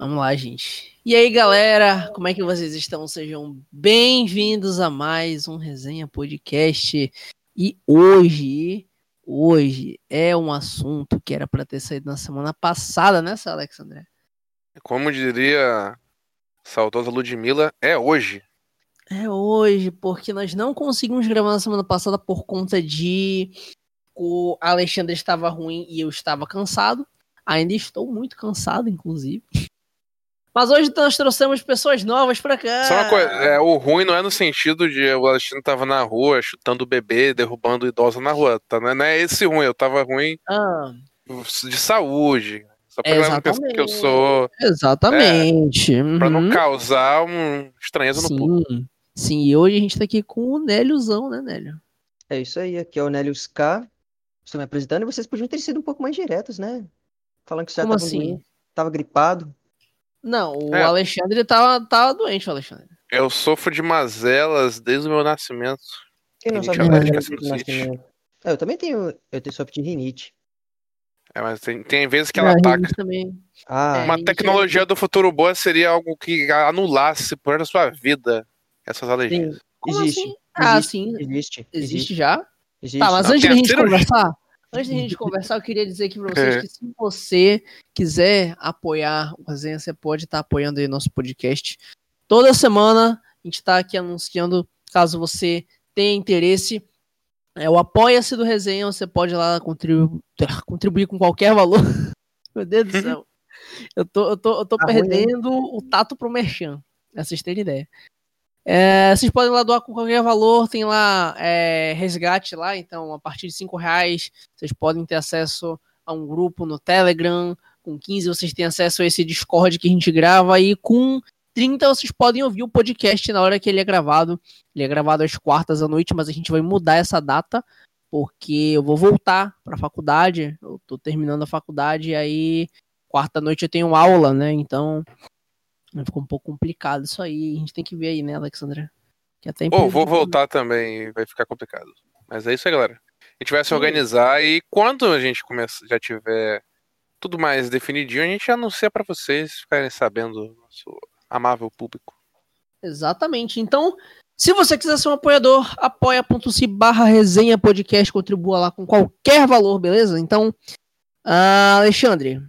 Vamos lá, gente. E aí, galera, como é que vocês estão? Sejam bem-vindos a mais um Resenha Podcast. E hoje, hoje é um assunto que era para ter saído na semana passada, né, Alexandre? Como diria saudosa Ludmilla, é hoje. É hoje, porque nós não conseguimos gravar na semana passada por conta de o Alexandre estava ruim e eu estava cansado. Ainda estou muito cansado, inclusive. Mas hoje nós trouxemos pessoas novas pra cá. Só uma coisa, é, o ruim não é no sentido de o Alexandre tava na rua, chutando o bebê, derrubando o idoso na rua. Tá? Não é esse ruim, eu tava ruim ah. de saúde. Só pra Exatamente. que eu sou. Exatamente. É, uhum. Pra não uhum. causar um estranheza Sim. no público. Sim, e hoje a gente tá aqui com o Néliozão, né, Nélio? É isso aí, aqui é o Nélios K. Estou me apresentando e vocês podiam ter sido um pouco mais diretos, né? Falando que você já Como tava, assim? tava gripado. Não, o é. Alexandre tava, tava doente, o Alexandre. Eu sofro de mazelas desde o meu nascimento. Quem não sabe de nascimento? É, eu também tenho, eu tenho sofro de rinite. É, mas tem, tem vezes que ela ataca. Também. Ah, Uma tecnologia é... do futuro boa seria algo que anulasse por a sua vida essas alergias. Sim, existe. Assim? Ah, sim. Existe. Existe já? Existe. Tá, mas antes da gente conversar, Antes de a gente conversar, eu queria dizer aqui para vocês é. que se você quiser apoiar o Resenha, você pode estar tá apoiando aí nosso podcast. Toda semana a gente está aqui anunciando, caso você tenha interesse, é o Apoia-se do Resenha, você pode lá contribuir, contribuir com qualquer valor. Meu Deus do céu. Eu tô, eu tô, eu tô tá perdendo ruim. o tato pro Merchan, pra vocês terem ideia. É, vocês podem lá doar com qualquer valor, tem lá é, resgate lá, então a partir de 5 reais vocês podem ter acesso a um grupo no Telegram, com 15 vocês têm acesso a esse Discord que a gente grava, e com 30 vocês podem ouvir o podcast na hora que ele é gravado. Ele é gravado às quartas à noite, mas a gente vai mudar essa data, porque eu vou voltar para a faculdade, eu tô terminando a faculdade, e aí quarta noite eu tenho aula, né, então Ficou um pouco complicado isso aí. A gente tem que ver aí, né, Alexandra? Que até oh, vou voltar também, vai ficar complicado. Mas é isso aí, galera. A gente vai se organizar e quando a gente começa, já tiver tudo mais definidinho, a gente anuncia para vocês ficarem sabendo, nosso amável público. Exatamente. Então, se você quiser ser um apoiador, apoia.se barra resenha podcast, contribua lá com qualquer valor, beleza? Então, uh, Alexandre.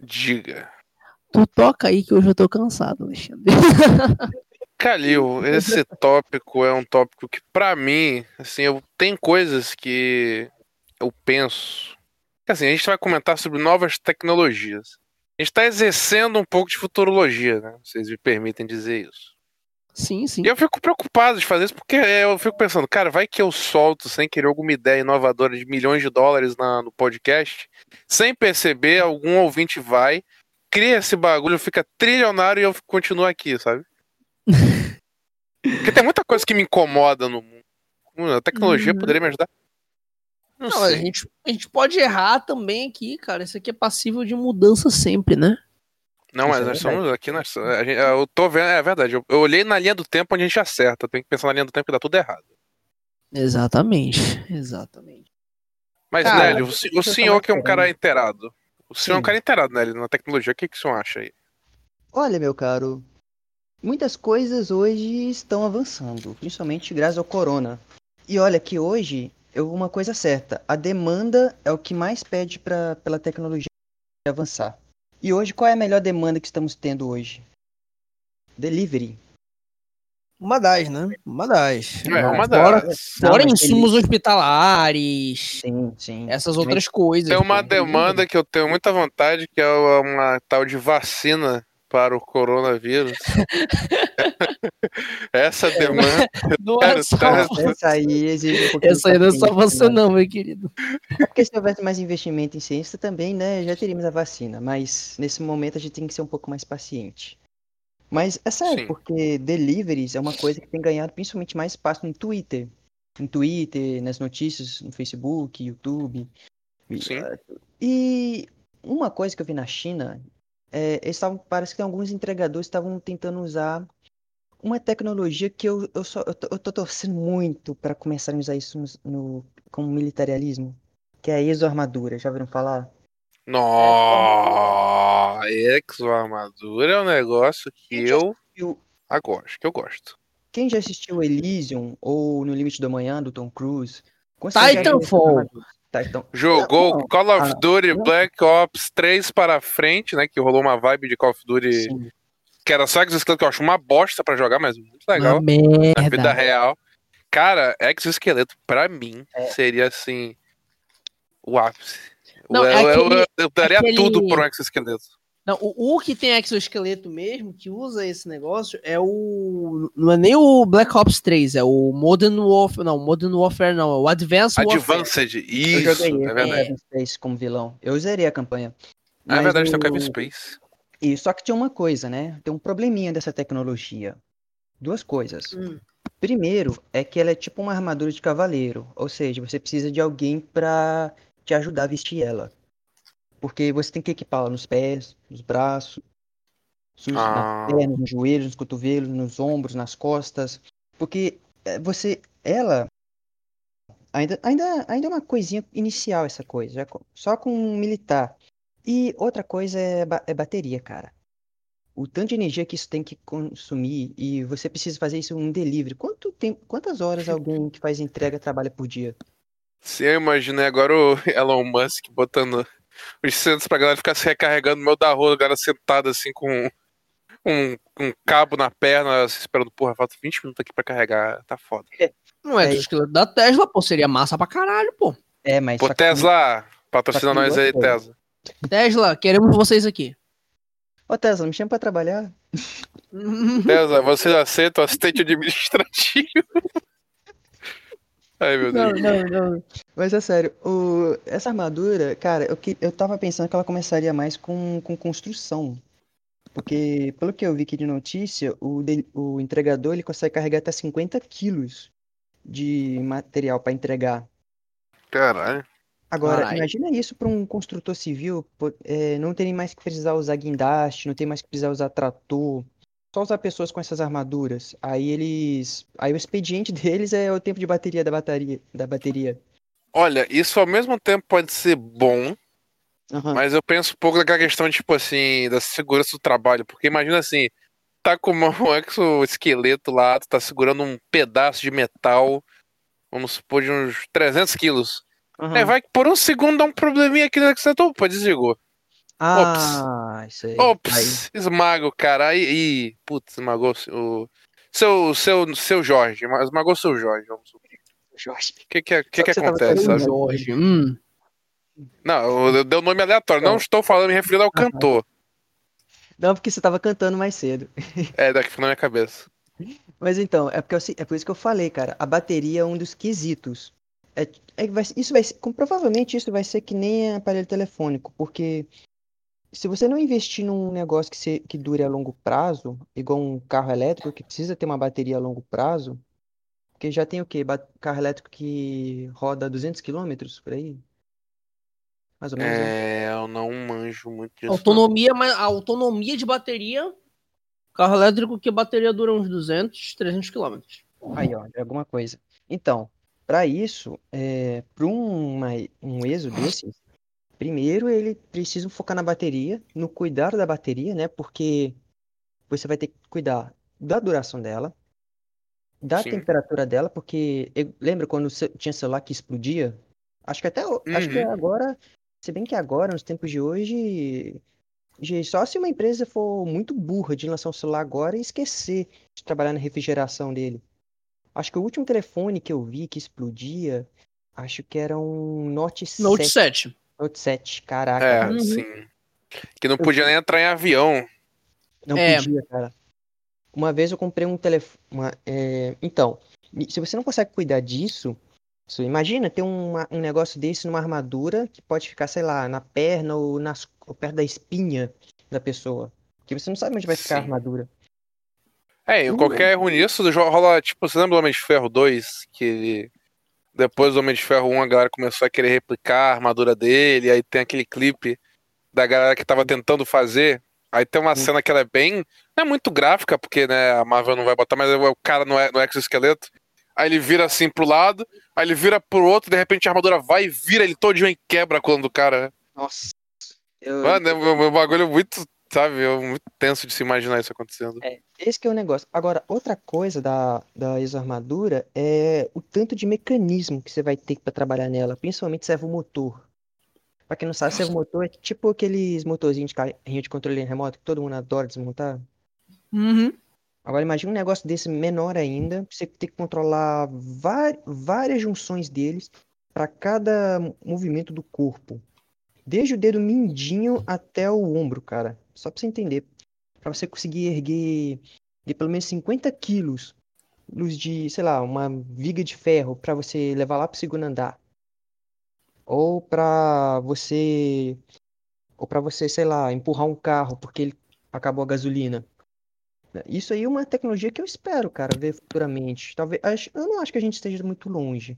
Diga. Tu toca aí que hoje eu tô cansado, Alexandre. Calil, esse tópico é um tópico que, para mim, assim, eu tem coisas que eu penso. Assim, a gente vai comentar sobre novas tecnologias. A gente está exercendo um pouco de futurologia, né? Vocês me permitem dizer isso. Sim, sim. E eu fico preocupado de fazer isso porque eu fico pensando, cara, vai que eu solto sem querer alguma ideia inovadora de milhões de dólares na, no podcast, sem perceber, algum ouvinte vai, cria esse bagulho, fica trilionário e eu continuo aqui, sabe? Porque tem muita coisa que me incomoda no mundo. A tecnologia uhum. poderia me ajudar. Não, Não a, gente, a gente pode errar também aqui, cara. Isso aqui é passível de mudança sempre, né? Não, mas é nós somos aqui, nós, gente, eu tô vendo, é verdade. Eu, eu, olhei na linha do tempo onde a gente acerta. Tem que pensar na linha do tempo que dá tudo errado. Exatamente, exatamente. Mas, cara, Nélio, o, o senhor que é um cara inteirado, o senhor Sim. é um cara inteirado, né? Na tecnologia, o que, que o senhor acha aí? Olha, meu caro, muitas coisas hoje estão avançando, principalmente graças ao corona. E olha que hoje, eu uma coisa certa, a demanda é o que mais pede pra, pela tecnologia avançar. E hoje, qual é a melhor demanda que estamos tendo hoje? Delivery. Uma das, né? Uma das. É, uma das. Fora, fora insumos hospitalares. Sim, sim. Essas outras coisas. Tem uma demanda que eu tenho muita vontade, que é uma tal de vacina para o coronavírus. Essa demanda. Não é só... Essa aí exige um Essa aí não é só você, não, meu querido. É porque se houvesse mais investimento em ciência também, né, já teríamos a vacina. Mas nesse momento a gente tem que ser um pouco mais paciente. Mas é sério, Sim. porque deliveries é uma coisa que tem ganhado principalmente mais espaço no Twitter. No Twitter, nas notícias, no Facebook, YouTube. Sim. E uma coisa que eu vi na China, é, eles estavam, parece que alguns entregadores estavam tentando usar uma tecnologia que eu, eu, só, eu, tô, eu tô torcendo muito para começarem a usar isso no, no, como militarismo, que é a exoarmadura. Já ouviram falar? Nossa, Exo armadura é um negócio que eu assistiu- ah, gosto, que eu gosto. Quem já assistiu Elysium ou No Limite do Amanhã, do Tom Cruise? Titanfall. Titan- Jogou Não, Call of ah, Duty não. Black Ops 3 para frente, né? Que rolou uma vibe de Call of Duty Sim. que era só exoesqueleto, que eu acho uma bosta pra jogar, mas muito legal. Uma merda. na vida real. Cara, exoesqueleto, pra mim, É. seria assim. O ápice. Não, eu, é eu- aquele- eu- eu daria aquele- tudo por um exoesqueleto. Não, o, o que tem exoesqueleto mesmo, que usa esse negócio, é o. Não é nem o Black Ops 3, é o Modern Warfare. Não, Modern Warfare não, é o Advanced Warfare. Advanced, Eu isso, joguei é verdade. Kevin Space como vilão. Eu zerei a campanha. É Mas verdade, tem o o- Kevin Space. E só que tinha uma coisa, né? Tem um probleminha dessa tecnologia. Duas coisas. Hum. Primeiro é que ela é tipo uma armadura de cavaleiro, ou seja, você precisa de alguém pra te ajudar a vestir ela. Porque você tem que equipá-la nos pés, nos braços, nos, Ah. nas pernas, nos joelhos, nos cotovelos, nos ombros, nas costas. Porque é, você, ela ainda, ainda, ainda é uma coisinha inicial essa coisa, só com um militar. E outra coisa é, ba- é bateria, cara. O tanto de energia que isso tem que consumir e você precisa fazer isso um delivery. Quanto tempo, quantas horas alguém que faz entrega trabalha por dia? Se eu imaginei agora o Elon Musk botando os centros pra galera ficar se recarregando no meio da rua, o cara sentado assim com um, um cabo na perna, assim, esperando, porra, falta 20 minutos aqui pra carregar, tá foda. Não é exoesqueleto da Tesla, pô, seria massa pra caralho, pô. É, mas Pô, só que- Tesla, patrocina nós aí. Tesla. Tesla, queremos vocês aqui. Ô Tesla, me chama pra trabalhar. Tesla, vocês aceitam assistente administrativo? Ai, meu Deus. não, não. Mas é sério, o... essa armadura, cara, eu, que... eu tava pensando que ela começaria mais com, com construção. Porque, pelo que eu vi aqui de notícia, o, de- o entregador ele consegue carregar até 50 quilos de material para entregar. Caralho. Agora, Caralho. imagina isso para um construtor civil, é, não tem mais que precisar usar guindaste, não tem mais que precisar usar trator, só usar pessoas com essas armaduras. Aí eles, aí o expediente deles é o tempo de bateria da bateria, da bateria. Olha, isso ao mesmo tempo pode ser bom, Aham. mas eu penso um pouco daquela questão, tipo assim, da segurança do trabalho. Porque imagina assim, tá com um exoesqueleto lá, tu tá segurando um pedaço de metal, vamos supor, de uns 300 quilos. aham. É, vai que por um segundo dá um probleminha aqui no exoesqueleto, opa, desligou. Ah, isso aí. Ops, esmaga o cara. Aí, aí putz, esmagou o seu, seu, seu Jorge, esmagou o seu Jorge, vamos supor. Aí, Jorge. O que que, que, Só que que tava acontece, sabe? Jorge. Hum. Não, eu dei um nome aleatório. Não estou falando, me referindo ao cantor. Não, porque você tava cantando mais cedo. É, daqui na minha cabeça. Mas então, é, porque eu se- é por isso que eu falei, cara. A bateria é um dos quesitos. É, é que vai, isso vai com- provavelmente isso vai ser que nem aparelho telefônico, porque se você não investir num negócio que, se, que dure a longo prazo, igual um carro elétrico que precisa ter uma bateria a longo prazo, porque já tem o quê? Ba- Carro elétrico que roda 200 km por aí? Mais ou menos, né? É, eu não manjo muito disso. não. Autonomia, mas a autonomia de bateria. Carro elétrico que a bateria dura uns 200, 300 km. Aí, ó, é alguma coisa. Então, para isso, é, para um, um ESO desses, primeiro ele precisa focar na bateria, no cuidar da bateria, né? Porque você vai ter que cuidar da duração dela, da Sim. temperatura dela, porque lembra quando tinha celular que explodia? Acho que até o- acho que Uhum. agora, se bem que agora, nos tempos de hoje, só se uma empresa for muito burra de lançar um celular agora e esquecer de trabalhar na refrigeração dele. Acho que o último telefone que eu vi que explodia, acho que era um Note 7. Note 7. 7, caraca, É. Uhum. sim. Que não podia nem entrar em avião. Não É. podia, cara. Uma vez eu comprei um telefone. Então, e se você não consegue cuidar disso, você imagina ter uma- um negócio desse numa armadura que pode ficar, sei lá, na perna ou, nas, ou perto da espinha da pessoa. Porque você não sabe onde vai ficar a Sim. armadura. É, e Hum. qualquer erro nisso rola, tipo, você lembra do Homem de Ferro 2? Que ele- depois do Homem de Ferro 1 a galera começou a querer replicar a armadura dele, aí tem aquele clipe da galera que tava tentando fazer. Aí tem uma Hum. cena que ela é bem. Não é muito gráfica, porque né, a Marvel não vai botar, mas é o cara no, no exoesqueleto. Aí ele vira assim pro lado, aí ele vira pro outro, de repente a armadura vai e vira ele todinho e quebra a coluna do cara. né? Nossa. Eu, Mano, é um, é um bagulho muito, sabe, é muito tenso de se imaginar isso acontecendo. É, esse que é o negócio. Agora, outra coisa da, da exoarmadura é o tanto de mecanismo que você vai ter pra trabalhar nela, principalmente servomotor. Pra quem não sabe, servomotor é tipo aqueles motorzinhos de carrinho de controle remoto que todo mundo adora desmontar. Uhum. Agora imagine um negócio desse menor ainda, você ter que controlar várias junções deles para cada movimento do corpo. Desde o dedo mindinho até o ombro, cara. Só pra você entender. Pra você conseguir erguer de pelo menos 50 quilos luz de, sei lá, uma viga de ferro pra você levar lá pro segundo andar. Ou pra você. Ou pra você, sei lá, empurrar um carro porque ele acabou a gasolina. Isso aí é uma tecnologia que eu espero, cara, ver futuramente. Talvez, eu não acho que a gente esteja muito longe.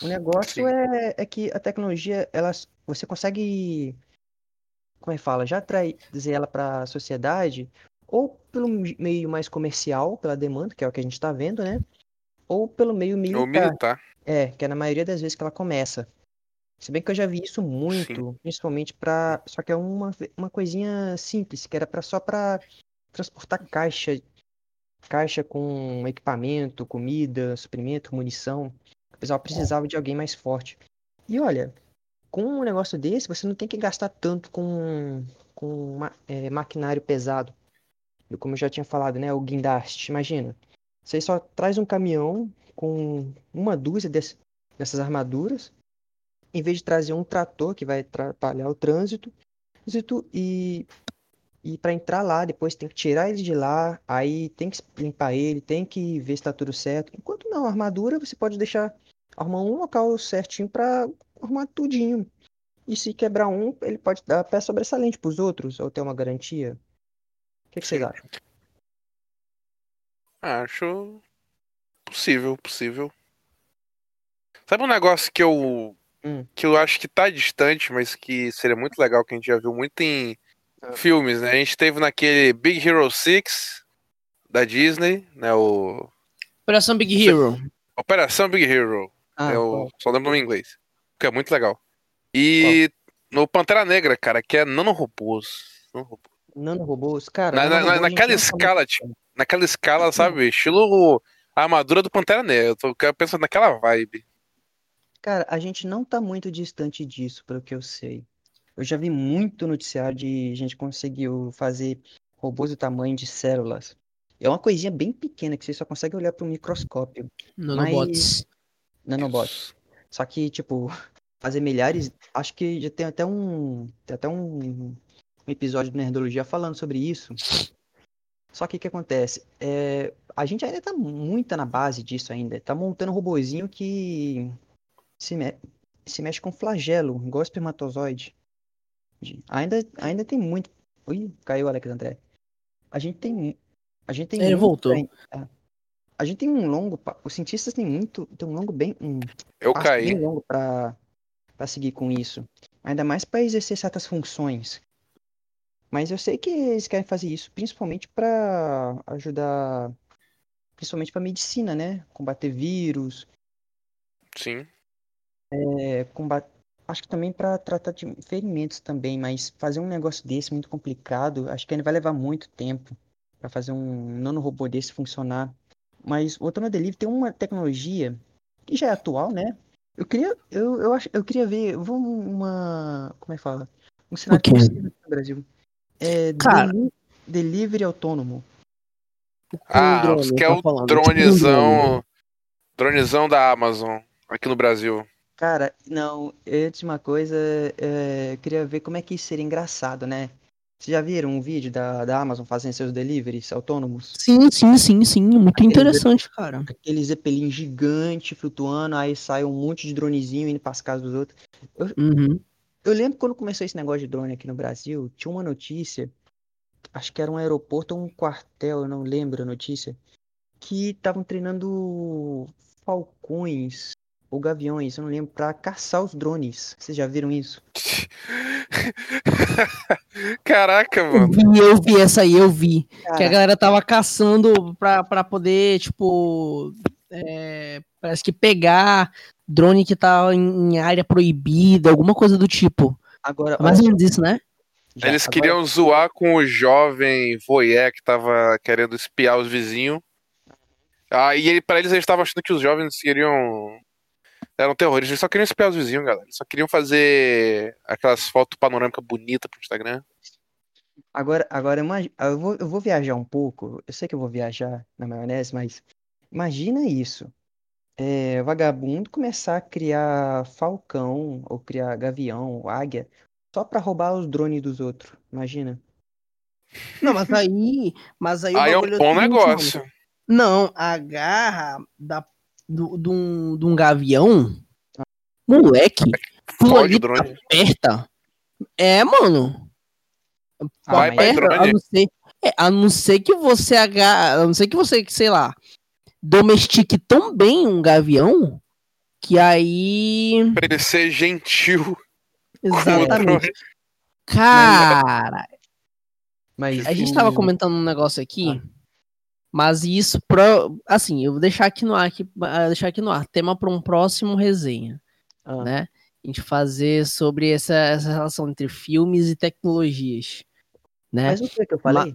O negócio é, é que a tecnologia, ela, você consegue, como é que fala, já trazer ela para a sociedade, ou pelo meio mais comercial, pela demanda, que é o que a gente está vendo, né? Ou pelo meio militar, militar. é, que é na maioria das vezes que ela começa. Se bem que eu já vi isso muito, principalmente para, só que é uma, uma coisinha simples, que era para só para transportar caixa, caixa com equipamento, comida, suprimento, munição. O pessoal precisava de alguém mais forte. E olha, com um negócio desse, você não tem que gastar tanto com, com é, maquinário pesado. Como eu já tinha falado, né? O guindaste. Imagina. Você só traz um caminhão com uma dúzia desse- dessas armaduras, em vez de trazer um trator que vai atrapalhar o trânsito. E, e para entrar lá, depois tem que tirar ele de lá, aí tem que limpar ele, tem que ver se tá tudo certo. Enquanto não, armadura você pode deixar arrumar um local certinho para arrumar tudinho. E se quebrar um, ele pode dar pé sobressalente pros outros, ou ter uma garantia. O que, que vocês acham? Acho possível, possível. Sabe um negócio que eu Hum. que eu acho que tá distante, mas que seria muito legal que a gente já viu muito em Ah. filmes, né? A gente teve naquele Big Hero 6 da Disney, né, o Operação Big Hero. Operação Big Hero. Ah, eu qual? só lembro o nome em inglês. Que é muito legal. E no Pantera Negra, cara, que é nanorobôs. Nanorobôs. nanorobôs, cara. Na, na- nanorobô na- a gente naquela não tá muito- escala, tipo, naquela escala, sabe? Estilo a armadura do Pantera Negra. Eu tô eu pensando naquela vibe. Cara, a gente não tá muito distante disso, pelo que eu sei. Eu já vi muito noticiário de gente que conseguiu fazer robôs do tamanho de células. É uma coisinha bem pequena que você só consegue olhar pro microscópio. Nanobots. Nanobots. Só que, tipo, fazer milhares. Acho que já tem até um. Tem até um, um episódio do Nerdologia falando sobre isso. Só que o que acontece? É, a gente ainda tá muito na base disso ainda. Tá montando um robozinho que se, me- se mexe com flagelo, igual espermatozoide. De- Ainda, ainda tem muito. Ui, caiu o Alex André. A gente tem. A gente tem Ele voltou. A gente tem um longo. Os cientistas têm muito. Tem um longo bem. Um Eu passo bem caí. longo para para seguir com isso. Ainda mais para exercer certas funções. Mas eu sei que eles querem fazer isso principalmente para ajudar, principalmente para medicina, né? Combater vírus, Sim. é, combater, acho que também para tratar de ferimentos também, mas fazer um negócio desse muito complicado, acho que ainda vai levar muito tempo para fazer um nanorobô desse funcionar. Mas voltando ao Delivery, tem uma tecnologia que já é atual, né? Eu queria, eu, eu acho, eu queria ver, vamos uma, como é que fala? Um cenário quê? possível no Brasil. É, Cara. deli- delivery autônomo. Ah, drone, que é tá o falando, tipo um dronezão. Dronezão da Amazon, aqui no Brasil. Cara, não, antes de uma coisa, é, eu queria ver como é que isso seria engraçado, né? Vocês já viram um vídeo da, da Amazon fazendo seus deliveries autônomos? Sim, sim, sim, sim. Muito interessante, cara. Aquele zeppelin gigante flutuando, aí sai um monte de dronezinho indo pras casas dos outros. Uhum. Eu lembro quando começou esse negócio de drone aqui no Brasil, tinha uma notícia, acho que era um aeroporto ou um quartel, eu não lembro a notícia, que estavam treinando falcões ou gaviões, eu não lembro, pra caçar os drones. Vocês já viram isso? Caraca, Eu mano. vi, eu vi essa aí, eu vi. Que a galera tava caçando pra, pra poder, tipo. é, parece que pegar drone que tá em, área proibida, alguma coisa do tipo. agora, É mais ou menos isso, né? Já. Eles Agora- queriam zoar com o jovem voyeur que tava querendo espiar os vizinhos. Ah, e ele, pra eles, eles estavam achando que os jovens queriam. Eram terroristas, eles só queriam espiar os vizinhos, galera. Eles só queriam fazer aquelas fotos panorâmicas bonitas pro Instagram. Agora, agora eu vou, eu vou viajar um pouco. Eu sei que eu vou viajar na maionese, mas imagina isso. É, vagabundo começar a criar falcão, ou criar gavião, ou águia, só pra roubar os drones dos outros. Imagina. Não, mas aí. Mas aí, Aí é um o bom negócio. Não, a garra da, do, de, um, de um gavião. Moleque. aquilo ali aperta. É, mano. Vai, vai, drone. a não ser, é, a não ser que você agarra, a não ser que você, sei lá, domestique tão bem um gavião que aí Pra ele ser gentil exatamente. Cara, Mas a gente tava comentando um negócio aqui, mas isso pro, assim, eu vou deixar aqui no ar, aqui, ah, deixar aqui no ar, tema para um próximo resenha, Ah, né? A gente fazer sobre essa, essa relação entre filmes e tecnologias, né? Mas o que que eu falei?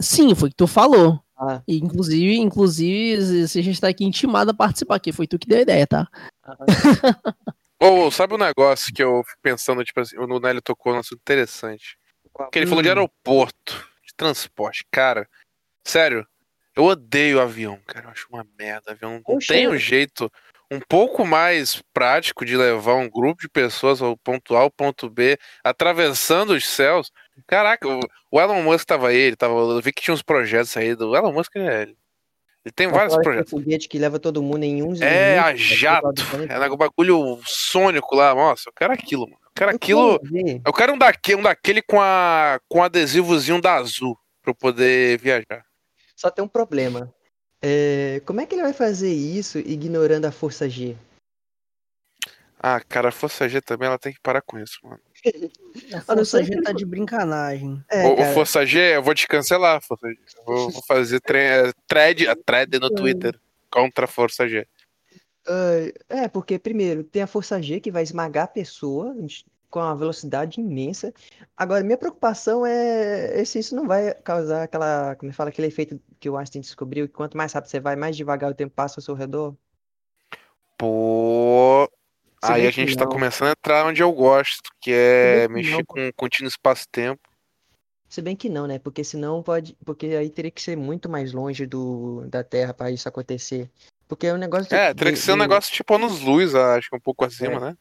Sim, foi o que tu falou. Ah, E, Inclusive, inclusive, se a gente tá aqui intimado a participar, que foi tu que deu a ideia, tá? Ô, sabe um negócio que eu fico pensando, tipo assim, o Nelly tocou um assunto interessante. Que ele falou de Hum. aeroporto, de transporte. Cara, sério, eu odeio avião, cara. Eu acho uma merda. Avião não Poxa. tem um jeito um pouco mais prático de levar um grupo de pessoas ao ponto A ao ponto B, atravessando os céus. Caraca, o, Elon Musk tava aí, ele tava, eu vi que tinha uns projetos aí do Elon Musk, ele, é- ele tem vários projetos. tem foguete que leva todo mundo em uns É, a minutos, jato. É um bagulho sônico lá. Nossa, eu quero aquilo, mano. Eu quero Eu aquilo. Eu quero um daquele, um daquele com, a, com adesivozinho da azul pra eu poder viajar. Só tem um problema. É, como é que ele vai fazer isso ignorando a força G? Ah, cara, a Força G também ela tem que parar com isso, mano. A Força G tá de brincanagem. É, o, o Força G, eu vou te cancelar, Força G. Eu vou, vou fazer tre é, thread, a thread no Twitter contra a Força G. ah, é, porque primeiro tem a força G que vai esmagar a pessoa com uma velocidade imensa. Agora, minha preocupação é, é se isso não vai causar aquela, como é fala, aquele efeito que o Einstein descobriu, que quanto mais rápido você vai, mais devagar o tempo passa ao seu redor. Pô. Se Aí a gente tá não. começando a entrar onde eu gosto, que é que mexer não, com contínuo espaço-tempo. Se bem que não, né? Porque senão pode. Porque aí teria que ser muito mais longe do, da Terra para isso acontecer. Porque é um negócio. É, teria que ser um negócio tipo anos luz, acho que um pouco acima, né?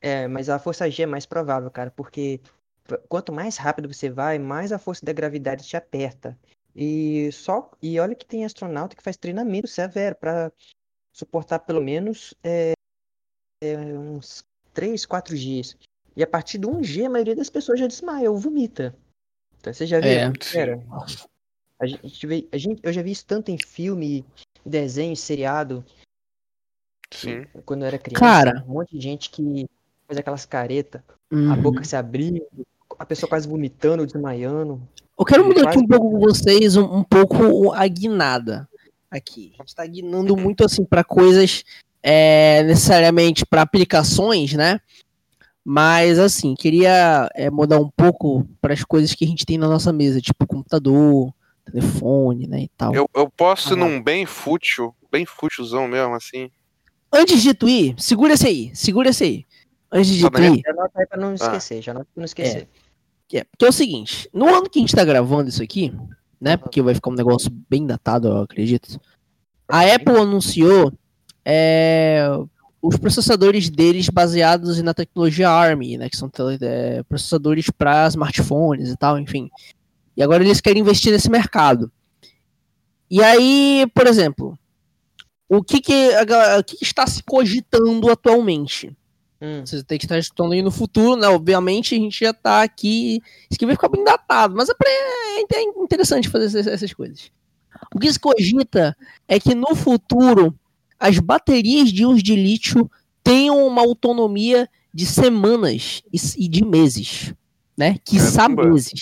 É, mas a força G é mais provável, cara, porque quanto mais rápido você vai, mais a força da gravidade te aperta. E só e olha que tem astronauta que faz treinamento severo para suportar pelo menos é, é, uns 3, 4 dias. E a partir do 1G, a maioria das pessoas já desmaia ou vomita. Então, você já viu? É. Era. A gente vê, a gente, eu já vi isso tanto em filme, desenho, seriado. Sim. Quando eu era criança, Cara. um monte de gente que faz aquelas caretas, a Uhum. boca se abrindo, a pessoa quase vomitando, desmaiando. Eu quero mudar aqui um pouco com vocês, um, um pouco a guinada aqui. A gente tá guinando muito assim para coisas é, necessariamente para aplicações, né? Mas assim, queria é, mudar um pouco para as coisas que a gente tem na nossa mesa, tipo computador, telefone, né, e tal. Eu, eu posso ir Aham. num bem fútil, bem fútilzão mesmo, assim. Antes de tu ir, segura esse aí, segura esse aí. Antes de na ir, Já anota aí pra não esquecer, já anota pra não esquecer. Que é, porque é o seguinte, no ano que a gente tá gravando isso aqui, né? Porque vai ficar um negócio bem datado, eu acredito. A Apple anunciou é, os processadores deles baseados na tecnologia ARM, né? Que são é, processadores para smartphones e tal, enfim. E agora eles querem investir nesse mercado. E aí, por exemplo, o que, que, a o que que está se cogitando atualmente? Hum, Você tem que estar estudando aí no futuro, né? Obviamente a gente já tá aqui. Isso aqui vai ficar bem datado, mas é, pra- é interessante fazer essas, coisas. O que se cogita é que no futuro as baterias de íons de lítio tenham uma autonomia de semanas e, de meses, né? Que meses.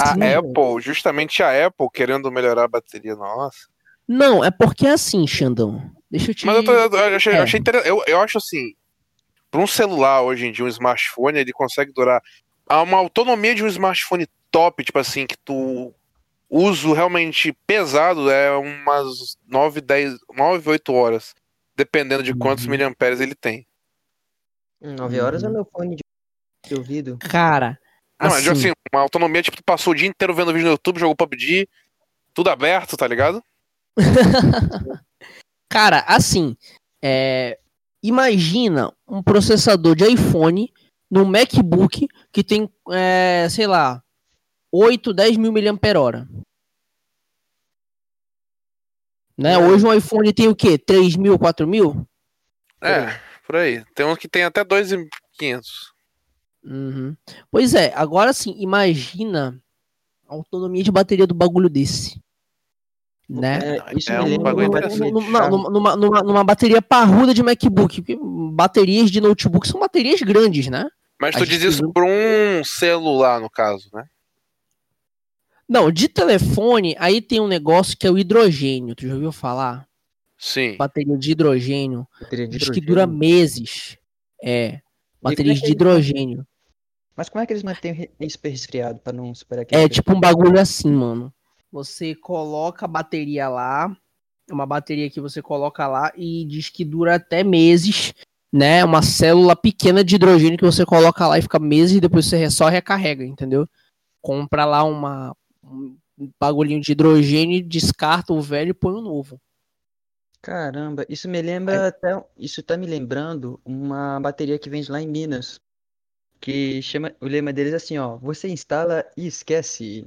A Sim. Apple, justamente a Apple querendo melhorar a bateria, nossa. Não, é porque é assim, Xandão. Deixa eu te. Mas eu, tô, eu, eu achei, eu É. achei interessante. Eu, eu acho assim, para um celular hoje em dia, um smartphone, ele consegue durar uma autonomia de um smartphone top, tipo assim, que tu uso realmente pesado é umas 9, 10, 9, 8 horas, dependendo de quantos Uhum. miliamperes ele tem. 9 horas é Uhum. meu fone de, de ouvido. Cara, Não, assim, é assim, uma autonomia, tipo, tu passou o dia inteiro vendo vídeo no YouTube, jogou PUBG, tudo aberto, tá ligado? cara, assim, é, imagina um processador de iPhone no MacBook que tem, é, sei lá, 8, 10 mil mAh. Né? É. Hoje um iPhone tem o quê? 3 mil, 4 mil? É, por aí. Tem uns que tem até 2,500. Uhum. Pois é, agora sim, imagina a autonomia de bateria do bagulho desse. Né? É, isso é um bagulho interessante. Numa, numa, numa, numa- numa bateria parruda de MacBook. Porque baterias de notebook são baterias grandes, né? Mas tu diz isso por um celular, no caso, né? Não, de telefone, aí tem um negócio que é o hidrogênio. Tu já ouviu falar? Sim. Bateria de hidrogênio. Bateria de Diz que hidrogênio. dura meses. É. Baterias de mantêm? hidrogênio. Mas como é que eles mantêm isso resfriado pra não superar aquele É tipo um bagulho assim, mano. Você coloca a bateria lá, uma bateria que você coloca lá e diz que dura até meses, né? Uma célula pequena de hidrogênio que você coloca lá e fica meses e depois você só recarrega, entendeu? Compra lá uma, um bagulhinho de hidrogênio, descarta o velho e põe o novo. Caramba, isso me lembra até. Isso tá me lembrando uma bateria que vende lá em Minas. Que chama. O lema deles é assim, ó. Você instala e esquece.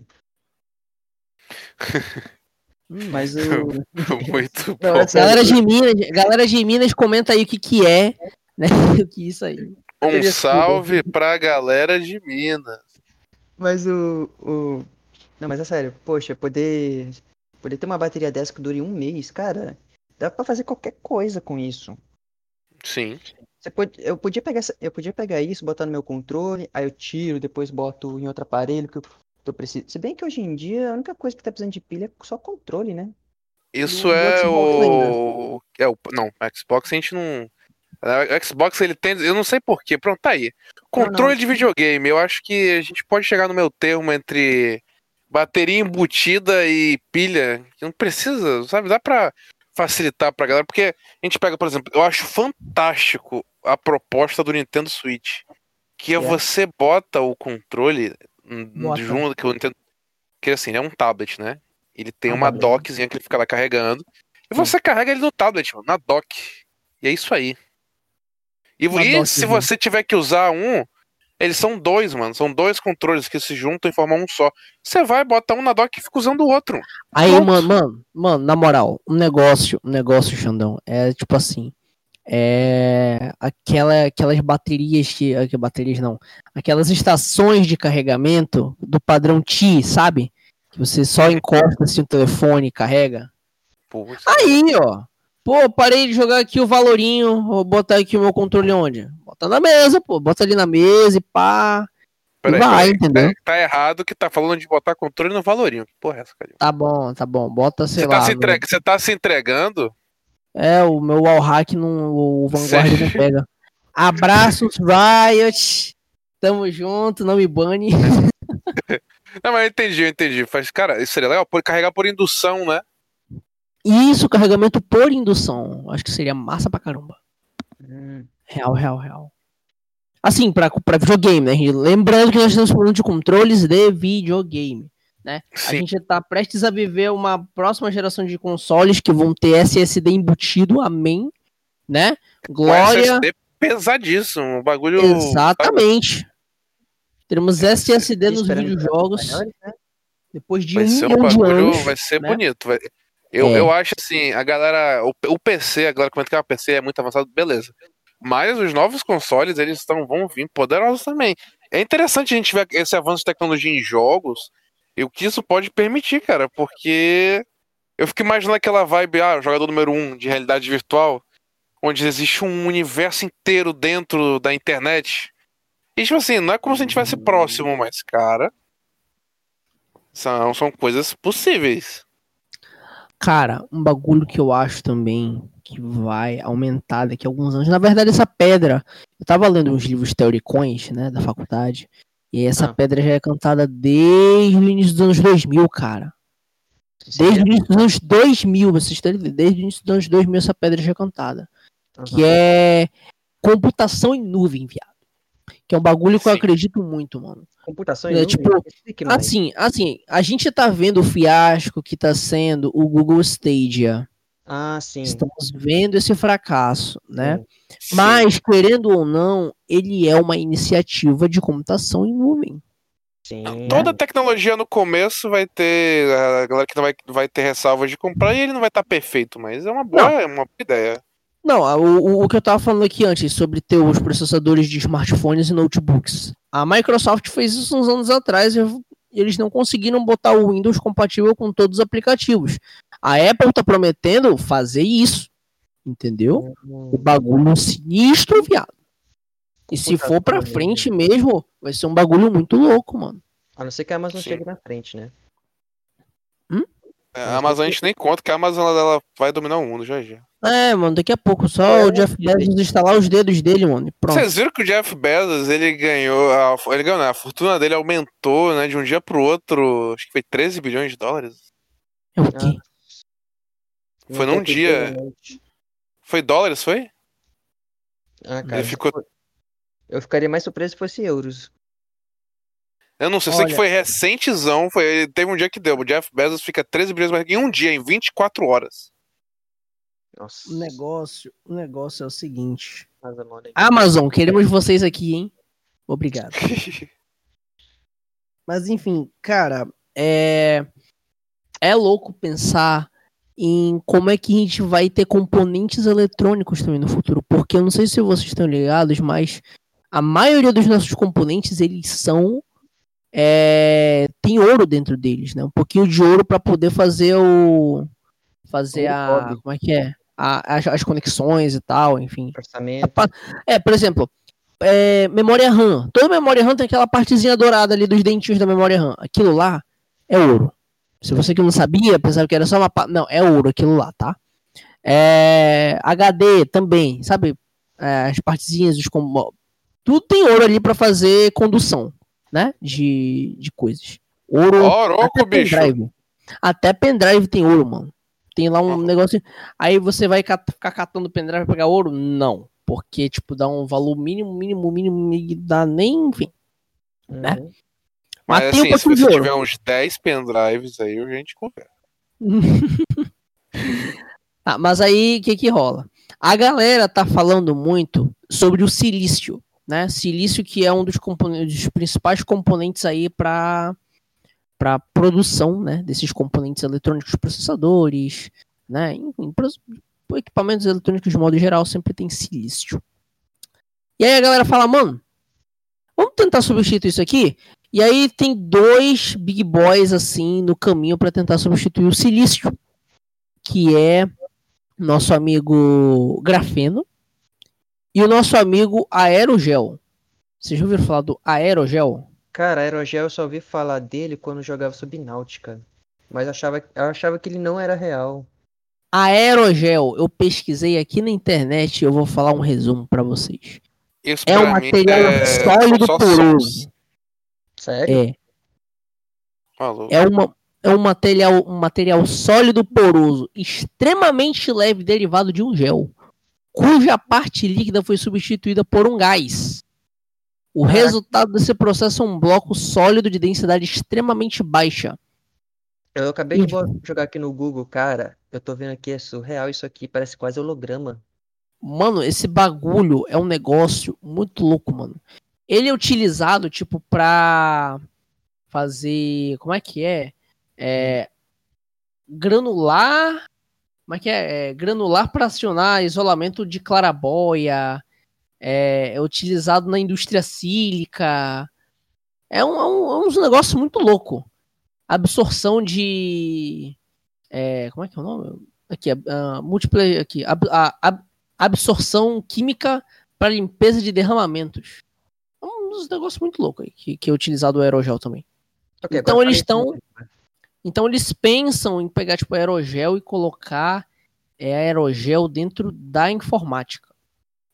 Hum. Mas o. Muito Não, bom. é sério. Galera de Minas, galera de Minas, comenta aí o que que é, né? O que é isso aí. Um salve pra galera de Minas. Mas o, o. Não, mas é sério, poxa, poder. Poder ter uma bateria dessa que dure um mês, cara. Dá pra fazer qualquer coisa com isso. Sim. Você pode, eu podia pegar, eu podia pegar isso, botar no meu controle, aí eu tiro, depois boto em outro aparelho que eu, que eu preciso. Se bem que hoje em dia a única coisa que tá precisando de pilha é só controle, né? Isso No- é o. É o. Não, Xbox a gente não. O Xbox ele tem. Eu não sei porquê. Pronto, tá aí. Controle não. de videogame. Eu acho que a gente pode chegar no meu termo entre bateria embutida e pilha. Que não precisa, sabe? Dá pra facilitar pra galera. Porque a gente pega, por exemplo, eu acho fantástico a proposta do Nintendo Switch. Que é É. você bota o controle Bota. junto, que o Nintendo. Que assim, é um tablet, né? Ele tem Ah, uma dockzinha que ele fica lá carregando. E você carrega ele no tablet, mano, na dock. E é isso aí. E, e se você tiver que usar um, eles são dois, mano. São dois controles que se juntam e formam um só. Você vai, bota um na dock e fica usando o outro. Aí, Pronto. mano, mano, mano, na moral, um negócio, um negócio, Xandão, é tipo assim, é aquela, aquelas baterias que, ah, que baterias não, aquelas estações de carregamento do padrão T, sabe? Que você só encosta assim o telefone e carrega. Putz. Aí, ó. Pô, parei de jogar aqui o Valorinho, vou botar aqui o meu controle onde? Bota na mesa, pô, bota ali na mesa e pá. Peraí, vai, entendeu? Tá, tá errado que tá falando de botar controle no Valorinho. Que porra é essa, cara? Tá bom, tá bom, bota, sei Você lá. tá, se entrega- você tá se entregando? É, o meu wallhack não, o Vanguard Sério? não pega. Abraços, Riot. Tamo junto, não me bane. Não, mas eu entendi, eu entendi. Faz, cara, isso seria legal. Por carregar por indução, né? Isso, carregamento por indução. Acho que seria massa pra caramba. Hum, Real, real, real. Assim, pra, pra videogame, né? Lembrando que nós estamos falando de controles de videogame. Né? A Sim. gente tá prestes a viver uma próxima geração de consoles que vão ter SSD embutido, amém. Né? Com Glória. SSD pesadíssimo. Um bagulho. Exatamente. Teremos SSD nos esperando videojogos né? depois de Vai um ser um bagulho, anos. vai ser né? bonito. vai- Eu, É. eu acho assim, a galera. O, o PC, a galera comenta que o PC é muito avançado, beleza. Mas os novos consoles, eles estão, vão vir poderosos também. É interessante a gente ver esse avanço de tecnologia em jogos e o que isso pode permitir, cara, porque eu fico imaginando aquela vibe, ah, jogador número um de realidade virtual, onde existe um universo inteiro dentro da internet. E tipo assim, não é como se a gente estivesse próximo, mas, cara. São, são coisas possíveis. Cara, um bagulho que eu acho também que vai aumentar daqui a alguns anos. Na verdade, essa pedra, eu tava lendo uns livros teoricões, né, da faculdade, E essa Ah. pedra já é cantada desde o início dos anos 2000, cara. Desde o início dos anos 2000, vocês ideia, desde o início dos anos 2000 essa pedra já é cantada. Que é computação em nuvem, viado. Que é um bagulho que eu acredito muito, mano. Computação em É, nuvem? tipo, mais. Assim, assim, a gente tá vendo o fiasco que tá sendo o Google Stadia. Ah, sim. Estamos vendo esse fracasso, né? Sim. Mas, querendo ou não, ele é uma iniciativa de computação em nuvem. Sim. Toda tecnologia no começo vai ter. A galera que não vai, vai ter ressalvas de comprar e ele não vai estar perfeito, mas é uma boa, é uma boa ideia. Não, o, o- o que eu tava falando aqui antes sobre ter os processadores de smartphones e notebooks. A Microsoft fez isso uns anos atrás e eles não conseguiram botar o Windows compatível com todos os aplicativos. A Apple tá prometendo fazer isso, entendeu? O bagulho sinistro, viado. E se for pra Computação, frente mesmo, vai ser um bagulho muito louco, mano. A não ser que a Amazon Sim. chegue na frente, né? É, A Amazon a gente nem conta que a Amazon ela, vai dominar o mundo já já. É, mano, daqui a pouco, só É, o Jeff Bezos instalar os dedos dele, mano, pronto. Vocês viram que o Jeff Bezos ele ganhou. A, ele ganhou, né? A fortuna dele aumentou, né? De um dia pro outro. Acho que foi 13 bilhões de dólares. É o quê? Foi num dia. internet. Foi dólares, foi? Ah, cara. Ele ficou. Eu ficaria mais surpreso se fosse euros. Eu não sei, eu sei que Olha- foi recentezão. Foi, ele teve um dia que deu. O Jeff Bezos fica 13 bilhões mais em um dia, em 24 horas. Nossa. O negócio, o negócio é o seguinte. Amazon, queremos vocês aqui, hein? Obrigado. Mas enfim, cara, é é louco pensar em como é que a gente vai ter componentes eletrônicos também no futuro, porque eu não sei se vocês estão ligados, mas a maioria dos nossos componentes eles são é, tem ouro dentro deles, né? Um pouquinho de ouro para poder fazer o fazer Ouro a como é que é? A- as, as conexões e tal, enfim. É, por exemplo, é, memória RAM. Toda memória RAM tem aquela partezinha dourada ali dos dentinhos da memória RAM. Aquilo lá é ouro. Se você que não sabia, pensava que era só uma. Não, é ouro aquilo lá, tá? É, HD também, sabe? É, as partezinhas dos. com- Tudo tem ouro ali pra fazer condução, né? De, de coisas. Ouro. Oroco, até bicho. pendrive. Até pendrive tem ouro, mano. Tem lá um negócio. Aí você vai cat- ficar catando pendrive pra pegar ouro? Não. Porque, tipo, dá um valor mínimo, mínimo, mínimo, e dá nem, enfim. né? Uhum. Mas, Mas um assim, se você ouro. tiver uns 10 pendrives aí, a gente conversa. Tá, mas aí, o que que rola? A galera tá falando muito sobre o silício, né? Silício que é um dos, dos principais componentes aí para para produção, né, desses componentes eletrônicos, processadores, né, enfim, equipamentos eletrônicos de modo geral sempre tem silício. E aí a galera fala, mano, vamos tentar substituir isso aqui? E aí tem dois big boys assim no caminho para tentar substituir o silício, que é nosso amigo grafeno e o nosso amigo aerogel. Vocês já ouviram falar do aerogel? Cara, Aerogel eu só ouvi falar dele quando jogava Subnáutica. Mas eu achava, eu achava que ele não era real. Aerogel, eu pesquisei aqui na internet e eu vou falar um resumo para vocês. Isso É um material é- sólido só poroso. Sério? É, Maluco. é, uma, é um, material, um material sólido poroso, extremamente leve, derivado de um gel, cuja parte líquida foi substituída por um gás. O Caraca. resultado desse processo é um bloco sólido de densidade extremamente baixa. Eu acabei de jogar aqui no Google, cara. Eu tô vendo aqui, é surreal isso aqui, parece quase holograma. Mano, esse bagulho é um negócio muito louco, mano. Ele é utilizado, tipo, pra fazer. Como é que é? É. Granular. Como é que é? É, granular para acionar isolamento de clarabóia. É, é utilizado na indústria sílica. É um, é um, é uns negócio muito louco. Absorção de. é, como é que é o nome? Aqui, uh, múltipla. Aqui. ab- ab- absorção química para limpeza de derramamentos. É dos negócios muito loucos aí, que, que é utilizado o aerogel também. Ok, Então eles estão- tudo. Então eles pensam em pegar tipo aerogel e colocar é, aerogel dentro da informática.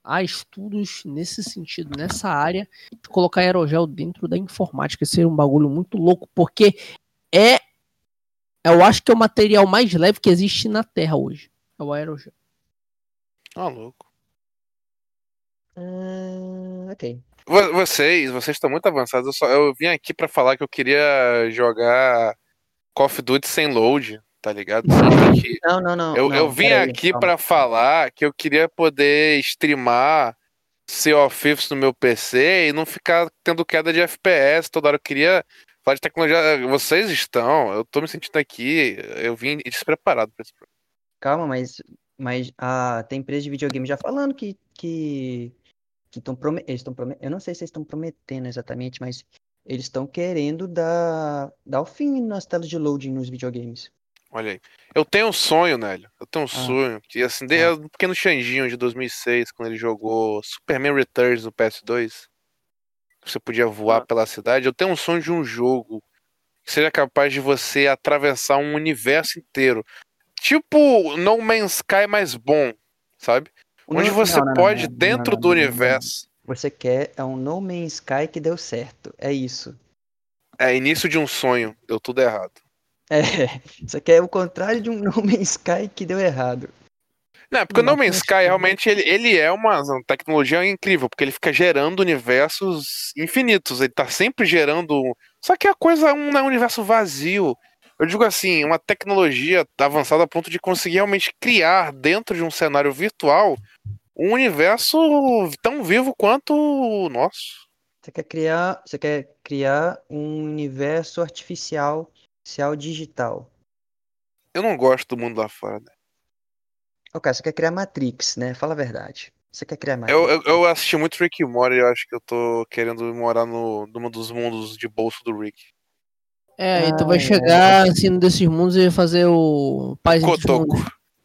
há estudos nesse sentido, nessa área, de colocar aerogel dentro da informática. Seria um bagulho muito louco, porque é. Eu acho que é o material mais leve que existe na Terra hoje. É o aerogel. Ah, louco. Ah, ok. Vo- Vocês, vocês estão muito avançados. Eu, só, eu vim aqui pra falar que eu queria jogar Call of Duty sem load, tá ligado? Não, não, não. Eu, não, eu vim aqui pra falar que eu queria poder streamar Sea of Thieves no meu PC e não ficar tendo queda de FPS toda hora. Eu queria falar de tecnologia. Vocês estão, eu tô me sentindo aqui, eu vim despreparado pra esse programa. Calma, mas, mas ah, tem empresa de videogame já falando que que que estão prometendo, eles estão eu não sei se estão prometendo exatamente, mas eles estão querendo dar dar o fim nas telas de loading nos videogames. Olha aí. Eu tenho um sonho, Nélio. Eu tenho um Ah. sonho. Que assim, desde o pequeno Xanjinho de 2006, quando ele jogou Superman Returns no PS2, você podia voar pela cidade. Eu tenho um sonho de um jogo que seja capaz de você atravessar um universo inteiro. Tipo No Man's Sky mais bom, sabe? Onde você não, não, não, pode, não, dentro do universo. Você quer é um No Man's Sky que deu certo. É isso. É início de um sonho. Deu tudo errado. É, você quer o contrário de um No Man's Sky que deu errado. Não, porque o No Man's Sky realmente ele, ele é uma uma tecnologia incrível, porque ele fica gerando universos infinitos, ele tá sempre gerando. Só que a coisa é um é um universo vazio. Eu digo assim, uma tecnologia avançada a ponto de conseguir realmente criar dentro de um cenário virtual um universo tão vivo quanto o nosso. Você quer criar, você quer criar um universo artificial, artificial digital. Eu não gosto do mundo lá fora. né? Ok, você quer criar Matrix, né? Fala a verdade. Você quer criar Matrix. Eu, eu, eu assisti muito Rick e Morty e eu acho que eu tô querendo morar no, num dos mundos de bolso do Rick. É, Ah, vai é. chegar assim num desses mundos e fazer o Paz entre os mundos.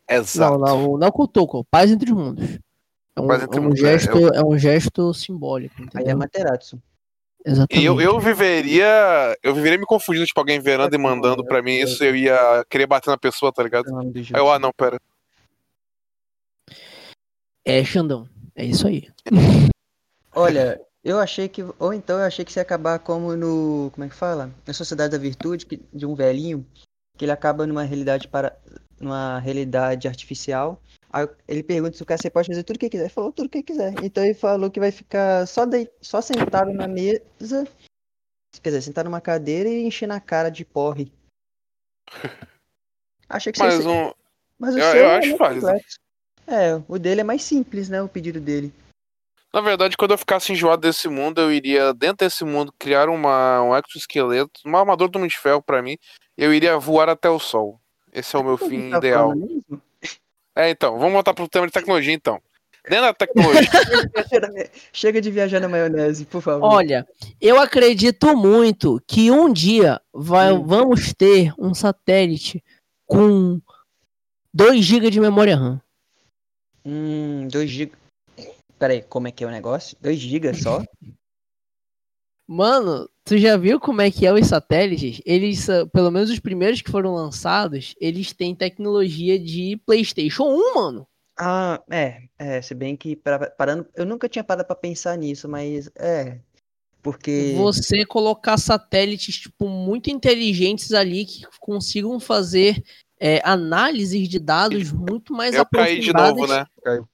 Exato. Não, não, não Cotoco, Paz entre os mundos. É um, é um é, gesto, é um gesto simbólico, Aí é entendeu? Materatsu. Exatamente. E eu, eu viveria. Eu viveria me confundindo, tipo, alguém verando e mandando pra mim isso, eu ia querer bater na pessoa, tá ligado? É o. Aí eu, ah, não, pera. É, Xandão. É isso aí. Olha, eu achei que. Ou então eu achei que você ia acabar como no. Como é que fala? Na Sociedade da Virtude, que, de um velhinho, que ele acaba numa realidade para. numa realidade artificial. Aí ele pergunta se o cara você pode fazer tudo o que quiser. Ele falou tudo o que quiser. Então ele falou que vai ficar só, dei, só sentado na mesa. Quer dizer, sentado numa cadeira e enchendo a cara de porre. Achei que Mas você. um. Mas o eu- seu eu é acho mais. É, o dele é mais simples, né? O pedido dele. Na verdade, quando eu ficasse enjoado desse mundo, eu iria, dentro desse mundo, criar uma, um exoesqueleto, uma armadura do Homem de Ferro pra mim, e eu iria voar até o sol. Esse é o meu fim Tá ideal. É, então, vamos voltar pro tema de tecnologia, então. Dentro da tecnologia. Chega de viajar na maionese, por favor. Olha, eu acredito muito que um dia vai, Hum. vamos ter um satélite com 2 GB de memória RAM. Hum, 2 GB. Peraí, como é que é o negócio? 2 GB só? Mano, tu já viu como é que é os satélites? Eles, pelo menos os primeiros que foram lançados, eles têm tecnologia de PlayStation 1, mano. Ah, é, é, se bem que para- parando, eu nunca tinha parado pra pensar nisso, mas é, porque Você colocar satélites, tipo, muito inteligentes ali que consigam fazer é, análises de dados muito mais eu caí de novo, aprofundadas. né?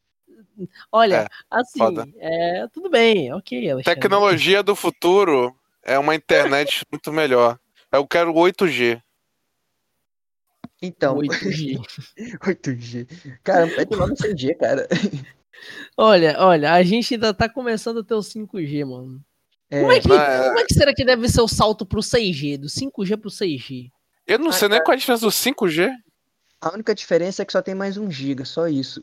Olha, É, assim, foda. é, tudo bem, ok, Alexandre. Tecnologia do futuro é uma internet muito melhor. Eu quero 8G. então, 8G. 8G. Cara, pede logo 6G, cara. Olha, olha, a gente ainda tá começando a ter o 5G, mano. É, Como, é que, mas- como é que será que deve ser o salto pro 6G, do 5G pro 6G? Eu não Ah, sei nem qual é a diferença do 5G. a única diferença é que só tem mais 1 GB, só isso.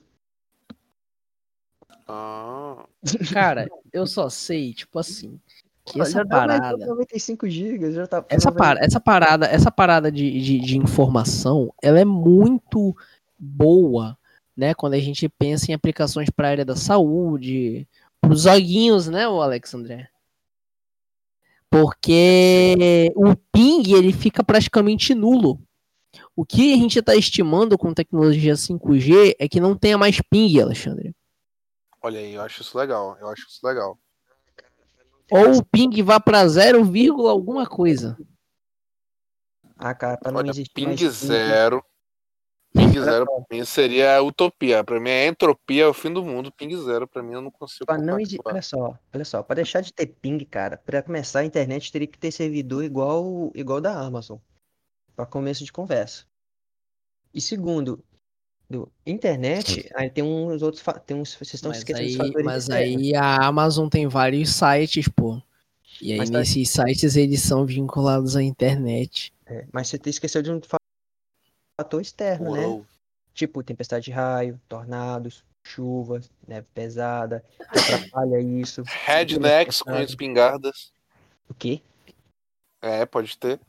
Ah. Cara, eu só sei, tipo assim, que essa parada, 95 GB, já tá essa, par, essa parada, essa parada de, de, de informação, ela é muito boa, né? Quando a gente pensa em aplicações para a área da saúde, os joguinhos, né, o Alexandre? Porque o ping ele fica praticamente nulo. O que a gente está estimando com tecnologia 5G é que não tenha mais ping, Alexandre. Olha aí, eu acho isso legal. Eu acho isso legal. Ou o ping vá pra 0, alguma coisa. Ah, cara, pra não Olha, existir ping mais ping, zero. Ping zero pra mim seria a utopia. Pra mim é entropia, é o fim do mundo. Ping zero, pra mim eu não consigo. Pra não exi-. Olha só, olha só, pra deixar de ter ping, cara, pra começar a internet teria que ter servidor igual igual da Amazon. Pra começo de conversa. E segundo, do internet, aí tem uns outros, tem uns, vocês estão Mas esquecendo aí, fatores mas aí a Amazon tem vários sites, pô. E aí Mas tá- nesses sites eles são vinculados à internet. É, mas você te esqueceu de um fa- fator externo, né? Uou. Tipo tempestade de raio, tornados, chuvas, neve pesada, que atrapalha isso. Rednecks com espingardas. O quê? É, pode ter.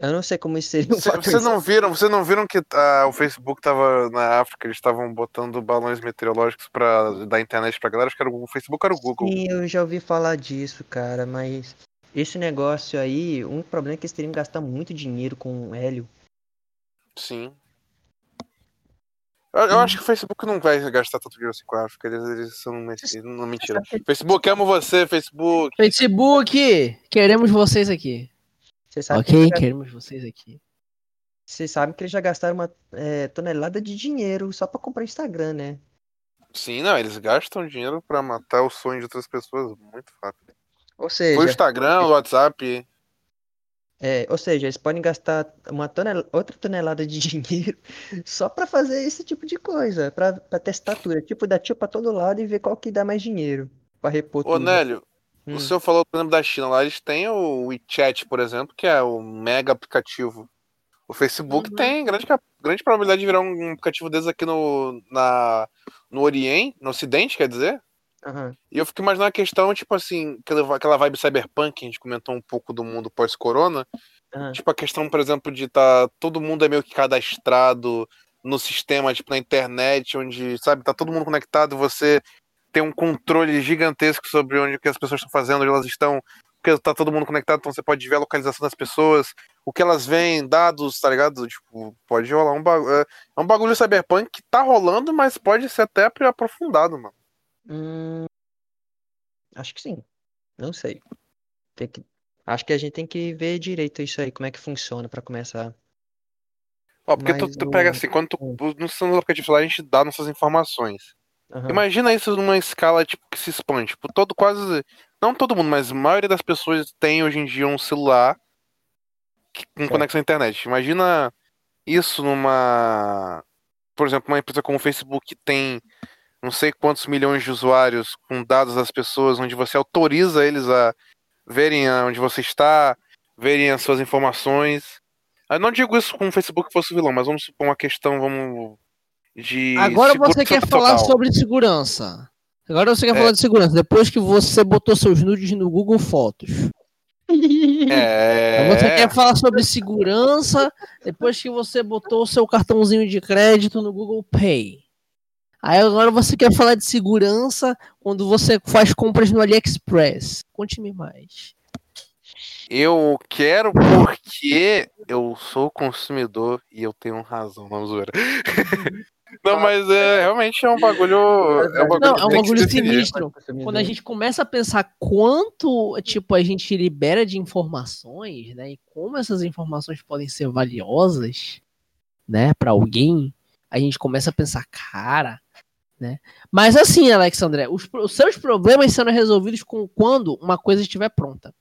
Eu não sei como isso seria um fator Vocês não viram, vocês não viram que ah, o Facebook tava na África, eles estavam botando balões meteorológicos para da internet pra galera, acho que era o Google, o Facebook era o Google. Sim, eu já ouvi falar disso, cara, mas esse negócio aí, um problema é que eles teriam que gastar muito dinheiro com hélio. Sim. Eu, eu acho que o Facebook não vai gastar tanto dinheiro assim com a África, eles, eles são não mentira. Facebook, amo você, Facebook. Facebook, queremos vocês aqui. Você sabe, que ok, já, queremos vocês aqui. você sabe que eles já gastaram uma é, tonelada de dinheiro só pra comprar Instagram, né? Sim, não, eles gastam dinheiro pra matar o sonho de outras pessoas muito fácil. Ou O seja, Instagram, o WhatsApp. é, ou seja, eles podem gastar uma tonel, outra tonelada de dinheiro só pra fazer esse tipo de coisa, pra, pra testar tudo. É Tipo, dar tiro pra todo lado e ver qual que dá mais dinheiro pra repor Ô, tudo. Nélio, Hum. o senhor falou, por exemplo, da China lá, eles têm o WeChat, por exemplo, que é o mega aplicativo. O Facebook Uhum. tem grande, grande probabilidade de virar um aplicativo desses aqui no, na, no Oriente, no Ocidente, quer dizer. Aham. E eu fico imaginando a questão, tipo assim, aquela vibe cyberpunk, que a gente comentou um pouco do mundo pós-corona. aham. Tipo, a questão, por exemplo, de tá todo mundo é meio que cadastrado no sistema, tipo, na internet, onde, sabe, tá todo mundo conectado, você tem um controle gigantesco sobre onde que as pessoas estão fazendo, onde elas estão, porque tá todo mundo conectado, então você pode ver a localização das pessoas, o que elas veem, dados, tá ligado? Tipo, pode rolar um bagulho. É é um bagulho cyberpunk que tá rolando, mas pode ser até aprofundado, mano. Hum, acho que sim. Não sei. Tem que... Acho que a gente tem que ver direito isso aí, como é que funciona pra começar. Ó, porque tu, tu o- pega assim, quando tu, no seu aplicativo lá, a gente dá nossas informações. Aham. Imagina isso numa escala tipo que se expande. Tipo, todo quase. Não todo mundo, mas a maioria das pessoas tem hoje em dia um celular que- com É. conexão à internet. Imagina isso numa. Por exemplo, uma empresa como o Facebook que tem não sei quantos milhões de usuários com dados das pessoas, onde você autoriza eles a verem onde você está, verem as suas informações. Eu não digo isso como o Facebook fosse vilão, mas vamos supor uma questão, vamos. De Agora você quer falar total. sobre segurança. Agora você quer É. falar de segurança. Depois que você botou seus nudes no Google Fotos. É. Você quer falar sobre segurança depois que você botou o seu cartãozinho de crédito no Google Pay. Aí agora você quer falar de segurança quando você faz compras no AliExpress. Conte-me mais. Eu quero porque eu sou consumidor e eu tenho razão, não zoeira. Não, mas é realmente é um bagulho. É um bagulho, Não, é um bagulho sinistro. Quando a gente começa a pensar quanto, tipo, a gente libera de informações, né, e como essas informações podem ser valiosas, né, para alguém, a gente começa a pensar, cara, né? Mas assim, Alexandre, os, os seus problemas serão resolvidos com quando uma coisa estiver pronta.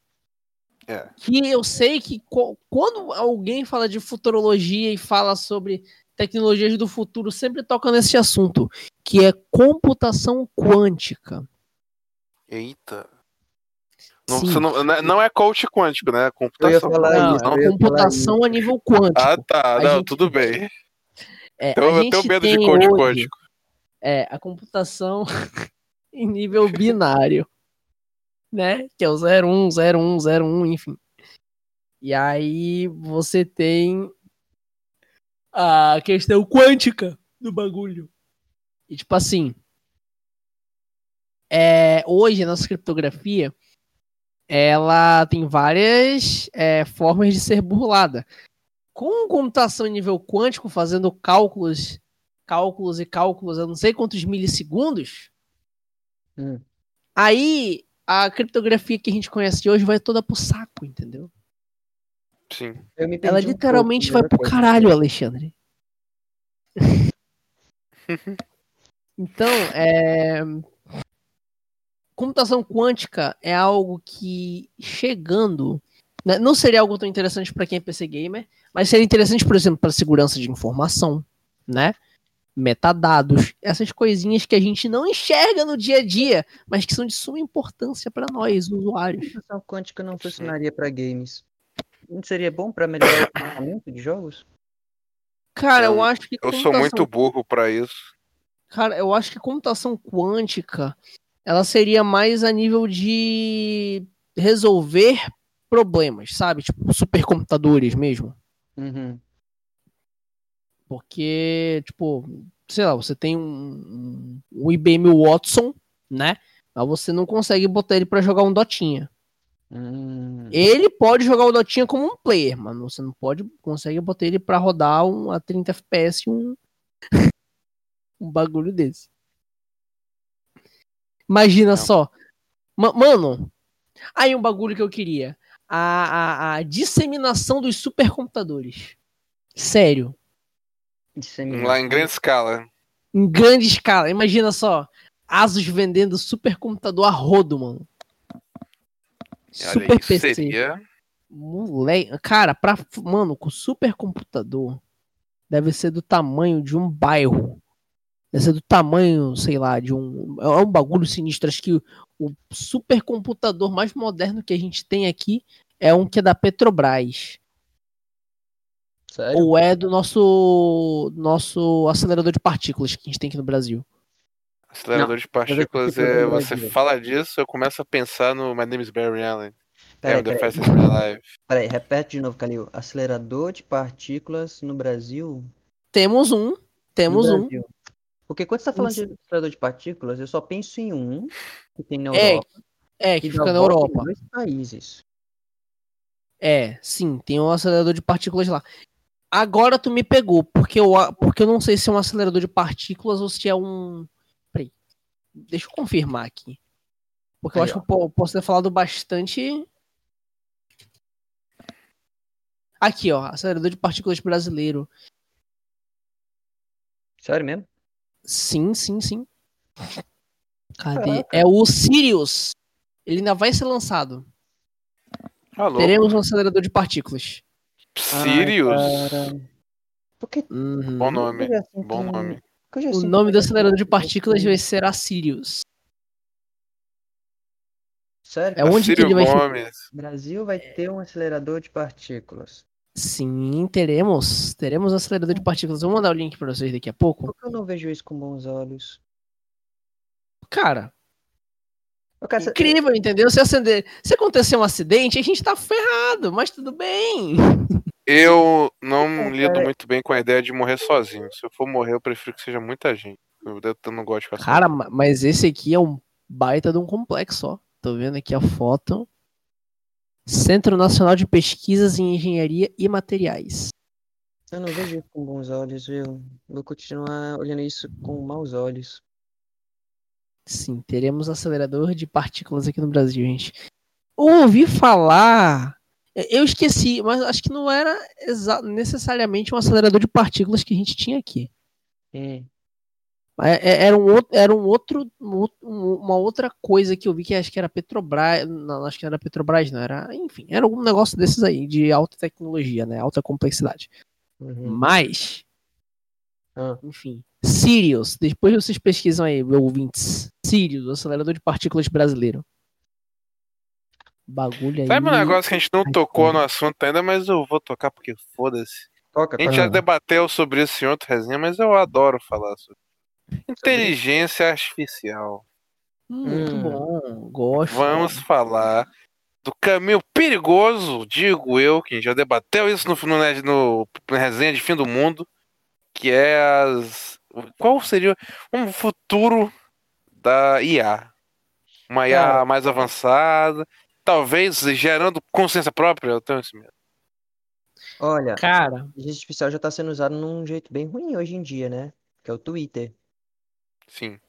É. Que eu sei que quando alguém fala de futurologia e fala sobre tecnologias do futuro, sempre toca nesse assunto, que é computação quântica. Eita. Não, não, não é- não é coach quântico, né? É Eu ia computação. falar Não, isso. é falar computação a nível quântico. Ah, tá. A Não, gente- tudo bem. É, Então, eu tenho medo de coach hoje, quântico. É, a computação em nível binário, né? Que é o 01, 01, 01, enfim. E aí você tem a questão quântica do bagulho. E tipo assim, é, hoje a nossa criptografia ela tem várias é, formas de ser burlada. Com computação em nível quântico, fazendo cálculos, cálculos e cálculos, eu não sei quantos milissegundos, Hum. Aí a criptografia que a gente conhece hoje vai toda pro saco, entendeu? Sim. Eu me Ela perdi um literalmente pouco, vai pro coisa. caralho, Alexandre. então, é... computação quântica é algo que chegando, né, não seria algo tão interessante para quem é PC gamer, mas seria interessante, por exemplo, para segurança de informação, né? Metadados, essas coisinhas que a gente não enxerga no dia a dia, mas que são de suma importância para nós, usuários. computação quântica não funcionaria para games. Não seria bom para melhorar o funcionamento de jogos? Cara, eu, Eu- acho que Eu sou computação muito burro pra isso. Cara, eu acho que computação quântica ela seria mais a nível de resolver problemas, sabe? Tipo, supercomputadores mesmo. Uhum. Porque, tipo, sei lá, você tem um, um, um IBM Watson, né? Mas você não consegue botar ele pra jogar um Dotinha. Hum. Ele pode jogar o Dotinha como um player, mas você não pode consegue botar ele pra rodar um, a 30 FPS um, um bagulho desse. Imagina Não. só. Ma- mano, aí um bagulho que eu queria. A, a, a disseminação dos supercomputadores. Sério. Lá em grande escala. Em grande escala. Imagina só. Asus vendendo supercomputador a rodo, mano. Super aí, PC. seria. Moleque, cara, pra, mano, com supercomputador deve ser do tamanho de um bairro. Deve ser do tamanho, sei lá, de um. É um bagulho sinistro. Acho que o, o supercomputador mais moderno que a gente tem aqui é um que é da Petrobras. Sério? Ou é do nosso nosso acelerador de partículas que a gente tem aqui no Brasil. Acelerador de partículas, tipo, é, eu vou você fala disso, eu começo a pensar no My Name is Barry Allen. É, Peraí, o The peraí, Alive. peraí, repete de novo, Calil. Acelerador de partículas no Brasil? Temos um, temos um. Porque quando você tá falando Isso. de acelerador de partículas, eu só penso em um que tem na É, Europa. É, que e fica na volta em Europa. dois países. É, sim, tem um acelerador de partículas lá. Agora tu me pegou, porque eu, porque eu não sei se é um acelerador de partículas ou se é um. Deixa eu confirmar aqui. Porque eu Aí, acho que eu po- posso ter falado bastante. Aqui, ó, acelerador de partículas brasileiro. Sério mesmo? Sim, sim, sim. Cadê? Caraca. É o Sirius. Ele ainda vai ser lançado. Alô? Teremos um acelerador de partículas. Sirius? Ai, cara. Por que Uhum. Bom nome. sinto Bom nome. O nome do acelerador de partículas vai ser Sirius. Sério? É onde que ele vai Gomes. O Brasil vai ter um acelerador de partículas. Sim, teremos. Teremos um acelerador de partículas. Eu vou mandar o link pra vocês daqui a pouco. Por que eu não vejo isso com bons olhos? Cara, quero incrível, entendeu? Se acender, se acontecer um acidente, a gente tá ferrado, mas tudo bem. Eu não Então, lido cara- muito bem com a ideia de morrer sozinho. Se eu for morrer, eu prefiro que seja muita gente. Eu, não gosto de ficar Cara, ma- mas esse aqui é um baita de um complexo, ó. Tô vendo aqui a foto. Centro Nacional de Pesquisas em Engenharia e Materiais. Eu não vejo isso com bons olhos, viu? Vou continuar olhando isso com maus olhos. Sim, teremos acelerador de partículas aqui no Brasil, gente. Ouvi falar. Eu esqueci, mas acho que não era necessariamente um acelerador de partículas que a gente tinha aqui. Hum. É- é- Era um outro, era um outro, um um- uma outra coisa que eu vi que acho que era Petrobras, não, acho que era Petrobras, não era, enfim, era algum negócio desses aí de alta tecnologia, né, alta complexidade. Uhum. Mas, Ah. enfim, Sirius, depois vocês pesquisam aí, ouvintes. Sirius, o acelerador de partículas brasileiro. Bagulho aí. Sabe um negócio que a gente não tocou no assunto ainda, mas eu vou tocar porque foda-se. Toca, A gente já debateu sobre isso em outro resenha, mas eu adoro falar sobre. Inteligência artificial. Muito Hum. bom, gosto. Vamos falar do caminho perigoso, digo eu, que a gente já debateu isso no, no, no, no resenha de fim do mundo, que é as. Qual seria um futuro da IA? Uma IA mais avançada, talvez gerando consciência própria, eu tenho esse medo. Olha, Cara, a inteligência artificial já tá sendo usada num jeito bem ruim hoje em dia, né? Que é o Twitter. Sim.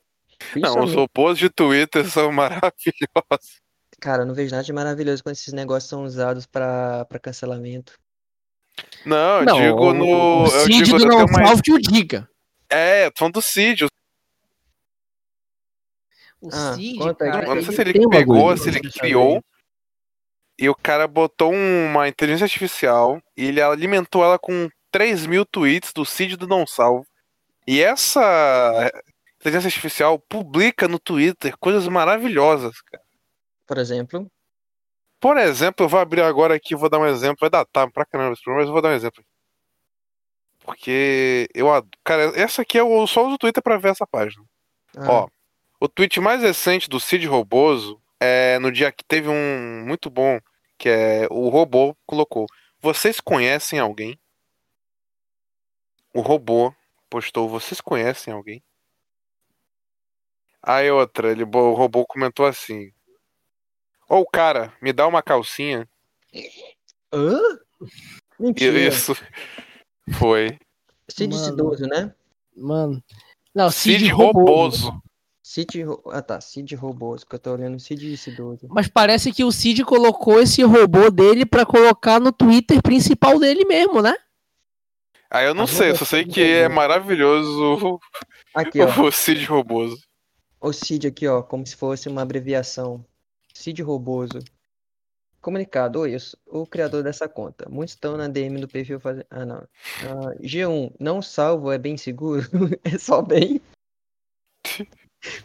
Não, os robôs de Twitter são maravilhosos. Cara, eu não vejo nada de maravilhoso quando esses negócios são usados pra, pra cancelamento. Não, eu Não, digo no. O eu Cid digo, do Não uma- Salve que o diga. É, tô falando do Cid. O Ah, Cid, cara, Eu não sei se ele pegou, se ele criou. E o cara botou uma inteligência artificial e ele alimentou ela com 3 mil tweets do Cid do Não Salvo. E essa inteligência artificial publica no Twitter coisas maravilhosas, cara. Por exemplo. Por exemplo, eu vou abrir agora aqui, vou dar um exemplo. Vai datar pra caramba esse mas eu vou dar um exemplo. Porque eu adoro. Cara, essa aqui eu só uso o Twitter pra ver essa página. ah, Ó, o tweet mais recente do Cid Roboso é no dia que teve um muito bom, que é o robô colocou. Vocês conhecem alguém? O robô postou, vocês conhecem alguém? Aí outra, ele, o robô comentou assim: Ô cara, me dá uma calcinha. Hã? E Mentira. isso foi. Cid Mano. Cidoso, né? Mano. Não, Cid, Cid Roboso. Roboso. Cid. Ah tá, Cid Roboso, que eu tô olhando Cid Cidoso. Mas parece que o Cid colocou esse robô dele pra colocar no Twitter principal dele mesmo, né? Aí eu não Ah, sei, eu só sei que é maravilhoso Aqui, ó. o Cid Roboso. O Cid aqui, ó, como se fosse uma abreviação. Cid Roboso. Comunicado, oi, eu sou o criador dessa conta. Muitos estão na DM do perfil fazendo. Ah, não. Ah, G1, não salvo, é bem seguro? É só bem.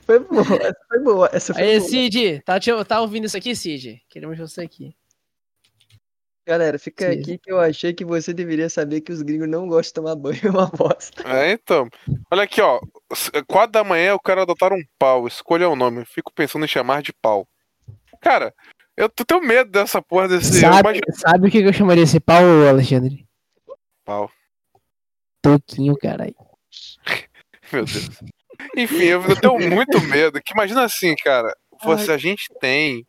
Foi boa, essa foi boa. Essa foi Aí, boa. Cid, tá, te- tá ouvindo isso aqui, Cid? Queremos você aqui. Galera, fica Sim. aqui que eu achei que você deveria saber que os gringos não gostam de tomar banho, é uma bosta. É, então. Olha aqui, ó. Quatro da manhã eu quero adotar um pau. Escolha o nome. Fico pensando em chamar de pau. Cara, eu tô- tenho medo dessa porra desse. Sabe, imagino- sabe o que que eu chamaria esse pau, Alexandre? Pau. Toquinho, caralho. Meu Deus. Enfim, eu, tenho muito medo. Que imagina assim, cara. Você, a gente tem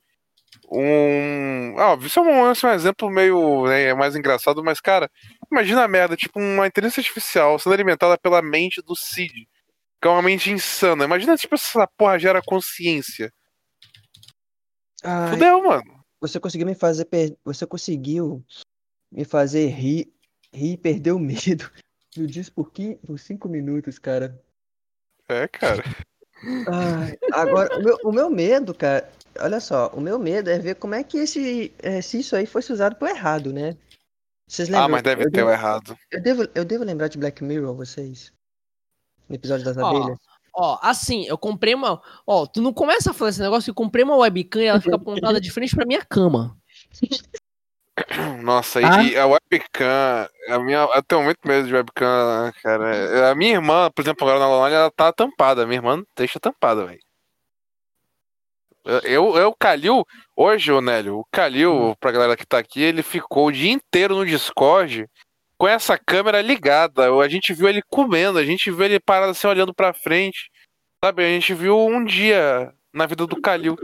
um. Ah, isso é um, isso é um exemplo meio né, mais engraçado, mas, cara, imagina a merda, tipo, uma inteligência artificial sendo alimentada pela mente do Cid. Que é uma mente insana. Imagina, tipo, essa porra gera consciência. Ai, Fudeu, mano. você conseguiu me fazer per... você conseguiu me fazer rir, rir e perder o medo. Eu disse por, qui- por cinco minutos, cara. É, cara. Ai, agora, o meu, o meu medo, cara, olha só, o meu medo é ver como é que esse, é, se isso aí fosse usado pro errado, né? Vocês lembram? Ah, mas deve eu ter o devo, errado. eu devo, eu devo lembrar de Black Mirror, vocês? No episódio das Ó, abelhas? Ó, assim, eu comprei uma. Ó, tu não começa a falar esse negócio, eu comprei uma webcam e ela fica apontada de frente pra minha cama. Nossa, Ah. e, a webcam, a minha, eu tenho muito medo de webcam, cara. A minha irmã, por exemplo, agora na online, ela tá tampada. A minha irmã deixa tampada, velho. Eu, eu, o Calil, hoje, ô Nélio, o Calil, pra galera que tá aqui, ele ficou o dia inteiro no Discord com essa câmera ligada. A gente viu ele comendo, a gente viu ele parado assim, olhando pra frente. Sabe, a gente viu um dia na vida do Calil.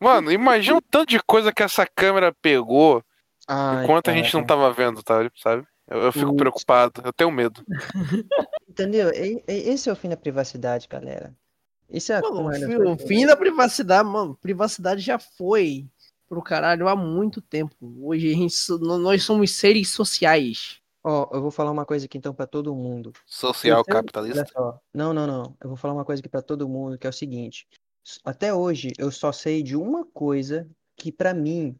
Mano, imagina o tanto de coisa que essa câmera pegou Ai, enquanto a gente não cara. tava vendo, tá? Sabe? Eu, eu fico preocupado, eu tenho medo. Entendeu? E- e- Esse é o fim da privacidade, galera. Isso é a Mano, o fim, fim da privacidade, mano, privacidade já foi pro caralho há muito tempo. Hoje a gente, nós somos seres sociais. Ó, eu vou falar uma coisa aqui então pra todo mundo. Social Então, capitalista. Não, não, não. Eu vou falar uma coisa aqui pra todo mundo, que é o seguinte. Até hoje eu só sei de uma coisa que pra mim,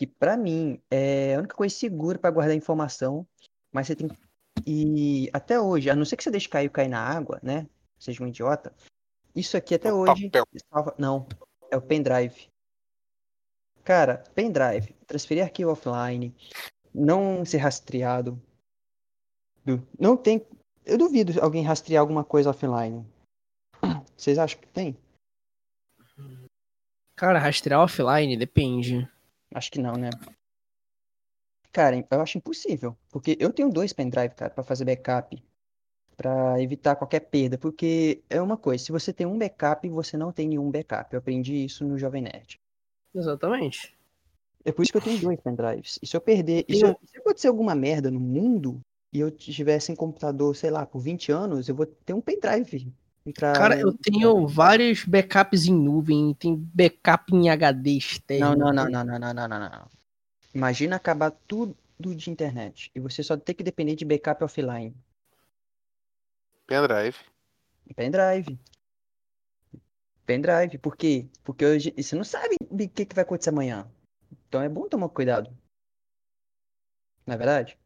que para mim é a única coisa segura pra guardar informação, mas você tem e até hoje, a não ser que você deixe cair cair na água, né? Seja um idiota. Isso aqui até O hoje papel. salva- não, é o pendrive. Cara, pendrive, transferir arquivo offline, não ser rastreado. Não tem. Eu duvido alguém rastrear alguma coisa offline. Vocês acham que tem? Cara, rastrear offline depende. Acho que não, né? Cara, eu acho impossível. Porque eu tenho dois pendrive, cara, pra fazer backup. Pra evitar qualquer perda. Porque é uma coisa, se você tem um backup, você não tem nenhum backup. Eu aprendi isso no Jovem Nerd. Exatamente. É por isso que eu tenho dois pendrives. E se eu perder. E se, eu- se acontecer alguma merda no mundo e eu estiver sem computador, sei lá, por 20 anos, eu vou ter um pendrive Entrar... Cara, eu tenho vários backups em nuvem, tem backup em HD externo. Não, não, não, não, não, não, não, não. Imagina acabar tudo de internet e você só ter que depender de backup offline. Pendrive. Pendrive. Pendrive, por quê? Porque hoje você não sabe o que, que vai acontecer amanhã. Então é bom tomar cuidado. Não é verdade?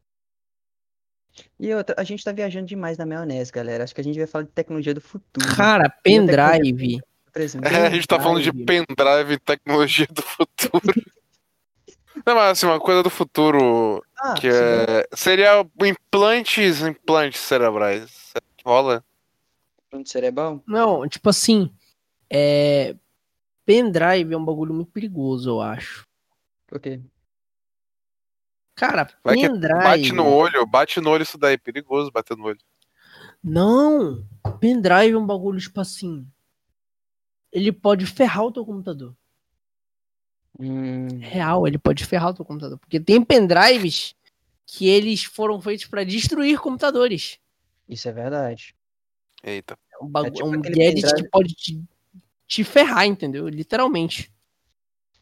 E outra, a gente tá viajando demais na maionese, galera. Acho que a gente vai falar de tecnologia do futuro. Cara, pendrive. É, a gente tá falando de Pendrive. e tecnologia do futuro. Não, mas assim, uma coisa do futuro ah, que é... seria implantes, implantes cerebrais. Será que rola? plano cerebral? Não, tipo assim, é... pendrive é um bagulho muito perigoso, eu acho. Por quê? Cara, Vai pendrive. Bate no olho, bate no olho isso daí, perigoso bater no olho. Não, pendrive é um bagulho tipo assim. Ele pode ferrar o teu computador. Hum, Real, ele pode ferrar o teu computador. Porque tem pendrives que eles foram feitos pra destruir computadores. isso é verdade. Eita. É um, bagu- É tipo um gadget pendrive- que pode te, te ferrar, entendeu? Literalmente.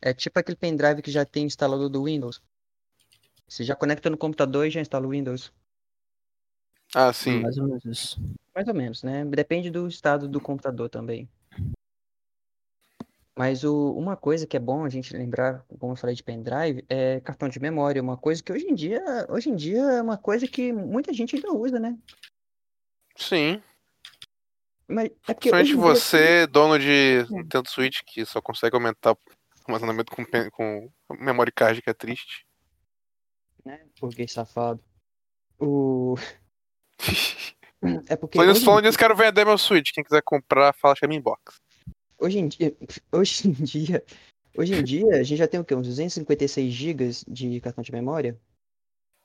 É tipo aquele pendrive que já tem instalado do Windows. Você já conecta no computador e já instala o Windows. Ah, sim. Mais ou menos isso. Mais ou menos, né? Depende do estado do computador também. Mas o, uma coisa que é bom a gente lembrar, como eu falei de pendrive, é cartão de memória. Uma coisa que hoje em dia, hoje em dia é uma coisa que muita gente ainda usa, né? Sim. Mas é porque Principalmente em dia- você, dono de Nintendo Switch, que só consegue aumentar o armazenamento com, com memory card, que é triste. Né? Burguês safado. O... É porque Falando hoje, nisso, quero vender meu Switch. Quem quiser comprar, fala chama inbox. hoje em dia, hoje em dia, hoje em dia a gente já tem o quê? Uns 256 GB de cartão de memória?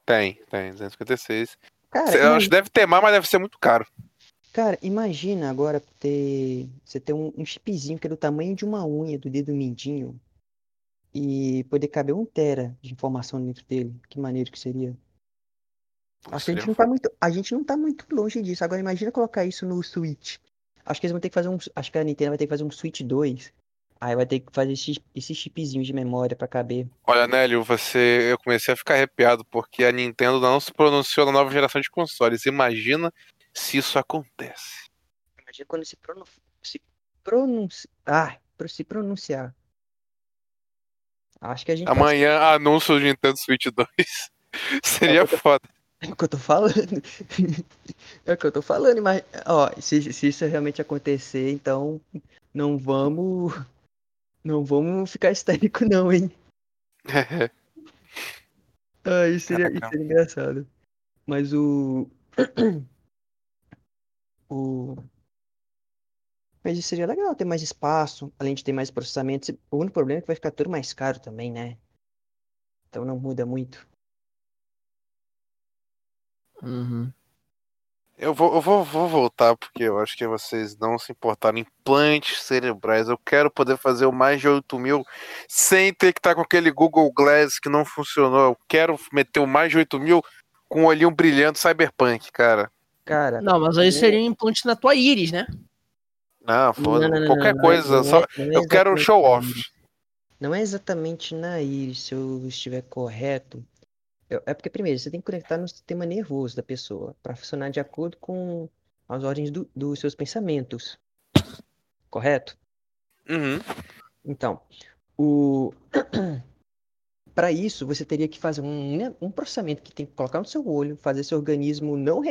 Tem, tem, 256. Cara, Eu acho que deve ter mais, mas deve ser muito caro. Cara, imagina agora ter você ter um, um chipzinho que é do tamanho de uma unha do dedo mindinho e poder caber um tera de informação dentro dele. Que maneiro que seria. Acho que a gente não tá muito, a gente não tá muito longe disso. Agora imagina colocar isso no Switch. Acho que eles vão ter que fazer um, acho que a Nintendo vai ter que fazer um Switch 2. Aí vai ter que fazer esse, esse chipzinho de memória pra caber. Olha, Nélio, você, eu comecei a ficar arrepiado porque a Nintendo não se pronunciou na nova geração de consoles. Imagina se isso acontece. Imagina quando se pronun, se pronunciar, ah, se pronunciar. Acho que a gente Amanhã, anúncio de Nintendo Switch 2. Seria foda. É o que eu tô falando. É o que eu tô falando, mas, ó, se, se isso realmente acontecer, então não vamos. Não vamos ficar histérico, não, hein? Ah, isso seria, isso seria engraçado. Mas o. O. Mas isso seria legal ter mais espaço, além de ter mais processamento. O único problema é que vai ficar tudo mais caro também, né? Então não muda muito. Uhum. Eu vou, eu vou, vou voltar porque eu acho que vocês não se importaram. Implantes cerebrais. Eu quero poder fazer o mais de 8 mil sem ter que estar com aquele Google Glass que não funcionou. Eu quero meter o mais de 8 mil com o olhinho brilhando cyberpunk, cara. Cara, Não, mas aí seria um implante na tua íris, né? Não, foda Não, não, Qualquer não, coisa. é- só... é Eu quero show off. Não é exatamente na íris, se eu estiver correto. Eu- É porque, primeiro, você tem que conectar no sistema nervoso da pessoa para funcionar de acordo com as ordens do- dos seus pensamentos. Correto? Uhum. Então, o... para isso, você teria que fazer um, né, um processamento que tem que colocar no seu olho, fazer seu organismo não.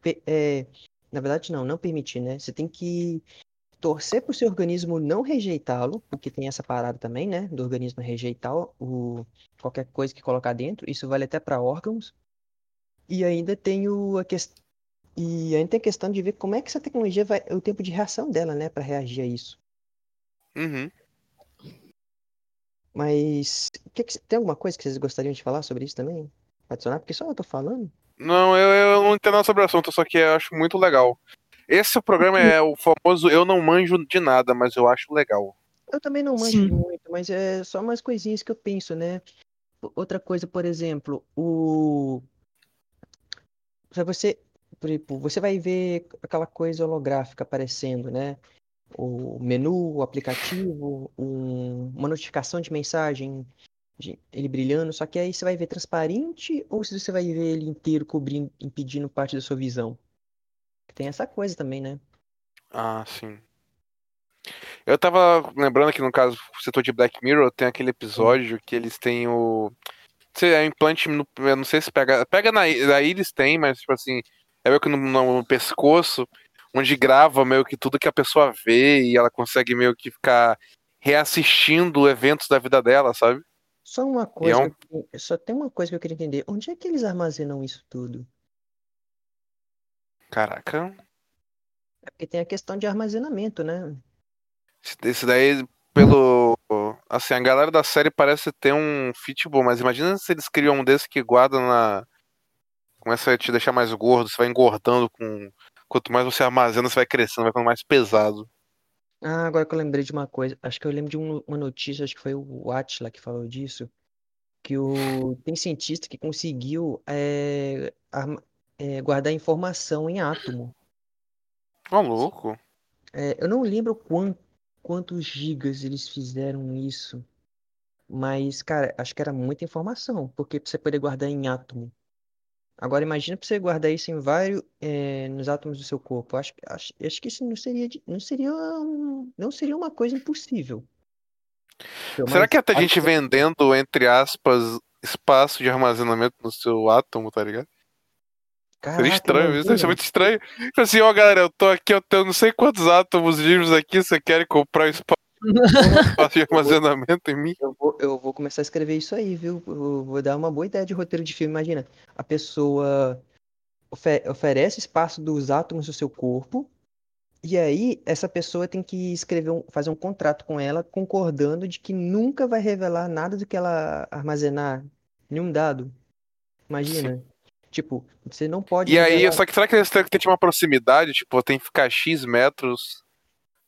pe- é, Na verdade, não, não permitir, né? Você tem que torcer para o seu organismo não rejeitá-lo, porque tem essa parada também, né? Do organismo rejeitar o... qualquer coisa que colocar dentro. Isso vale até para órgãos. E ainda tem o... a questão. E ainda tem a questão de ver como é que essa tecnologia vai. o tempo de reação dela, né? Para reagir a isso. Uhum. Mas que que- tem alguma coisa que vocês gostariam de falar sobre isso também? Adicionar? Porque só eu tô falando. Não, eu, eu não entendo nada sobre o assunto, só que eu acho muito legal. Esse programa é o famoso Eu não manjo de nada, mas eu acho legal. Eu também não manjo Sim. muito, mas é só umas coisinhas que eu penso, né? Outra coisa, por exemplo, o. Pra você Tipo, você vai ver aquela coisa holográfica aparecendo, né? O menu, o aplicativo, um- uma notificação de mensagem, de- ele brilhando, só que aí você vai ver transparente ou se você vai ver ele inteiro cobrindo, impedindo parte da sua visão. Tem essa coisa também, né? Ah, sim. Eu tava lembrando que no caso, o setor de Black Mirror tem aquele episódio que eles têm o. Sei, é implante no. Eu não sei se pega. Pega na, aí eles têm, mas tipo assim, é meio que no, no pescoço, onde grava meio que tudo que a pessoa vê e ela consegue meio que ficar reassistindo eventos da vida dela, sabe? Só uma coisa, um- que eu- só tem uma coisa que eu queria entender. Onde é que eles armazenam isso tudo? Caraca. É porque tem a questão de armazenamento, né? Esse- daí, pelo. Assim, a galera da série parece ter um fit bom, mas imagina se eles criam um desse que guarda na. Começa a te deixar mais gordo, você vai engordando com. Quanto mais você armazena, você vai crescendo, vai ficando mais pesado. Ah, agora que eu lembrei de uma coisa. Acho que eu lembro de um- uma notícia, acho que foi o Atila que falou disso. Que o... tem cientista que conseguiu é, é, guardar informação em átomo. Ô, louco. É, eu não lembro quan- quantos gigas eles fizeram isso. Mas, cara, acho que era muita informação. Porque pra você poder guardar em átomo. Agora imagina pra você guardar isso em vários, é, nos átomos do seu corpo. Acho, acho, acho que isso não seria, não seria, um- não seria uma coisa impossível. Então, Será que até a gente vendendo, entre aspas, espaço de armazenamento no seu átomo, tá ligado? Seria Caraca, estranho, isso é muito estranho. Tipo assim, ó, galera, eu tô aqui, eu tenho não sei quantos átomos livres aqui, você quer comprar espaço de armazenamento em mim? Eu vou, eu vou começar a escrever isso aí, viu? Eu vou dar uma boa ideia de roteiro de filme. Imagina, a pessoa ofe- oferece espaço dos átomos do seu corpo, e aí essa pessoa tem que escrever um, fazer um contrato com ela, concordando de que nunca vai revelar nada do que ela armazenar, nenhum dado. Imagina. Tipo, você não pode E aí, só que será que eles têm que ter uma proximidade? Tipo, tem que ficar X metros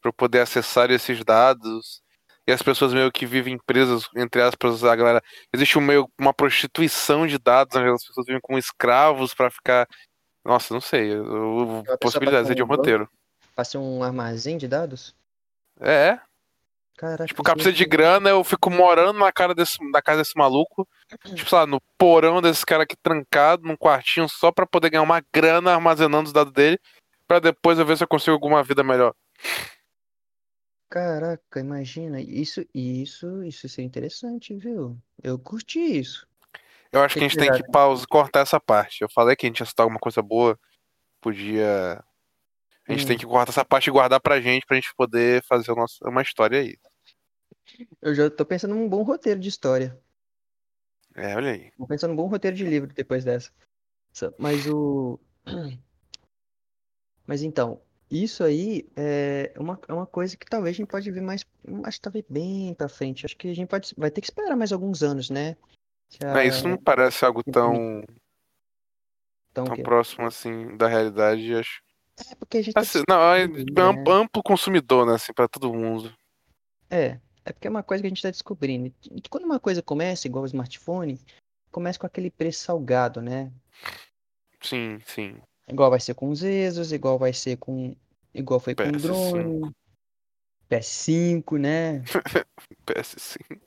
pra eu poder acessar esses dados. E as pessoas meio que vivem presas, entre aspas, a galera. Existe um meio uma prostituição de dados, né? as pessoas vivem como escravos pra ficar. Nossa, não sei. eu- pessoa Possibilidades passa é de um roteiro. Pra ser um armazém de dados? É. Caraca, Tipo, o cara precisa de grana, eu fico morando na, cara desse, na casa desse maluco. Tipo, sei lá, no porão desse cara aqui trancado, num quartinho só pra poder ganhar uma grana armazenando os dados dele. Pra depois eu ver se eu consigo alguma vida melhor. Caraca, imagina. Isso, isso, isso seria interessante, viu? Eu curti isso. Eu acho que, a gente tem que pausa, cortar essa parte. Eu falei que a gente ia citar alguma coisa boa. Podia. A gente Hum. tem que cortar essa parte e guardar pra gente, pra gente poder fazer nosso- uma história aí. Eu já tô pensando num bom roteiro de história. É, olha aí. Tô pensando num bom roteiro de livro depois dessa. Mas o. Mas então, isso aí é uma, é uma coisa que talvez a gente pode ver mais. Acho que talvez bem pra frente. Acho que a gente pode, vai ter que esperar mais alguns anos, né? A- Mas isso não parece algo tão, tão que- próximo assim da realidade. Acho. É porque a gente tá Assim, não, é descobrindo, am- né? amplo consumidor, né? Assim, pra todo mundo. É, é porque é uma coisa que a gente está descobrindo. Quando uma coisa começa, igual o smartphone, começa com aquele preço salgado, né? Sim, sim. Igual vai ser com os ESOs, igual vai ser com. Igual foi com o PS5. drone. PS5, né? PS5.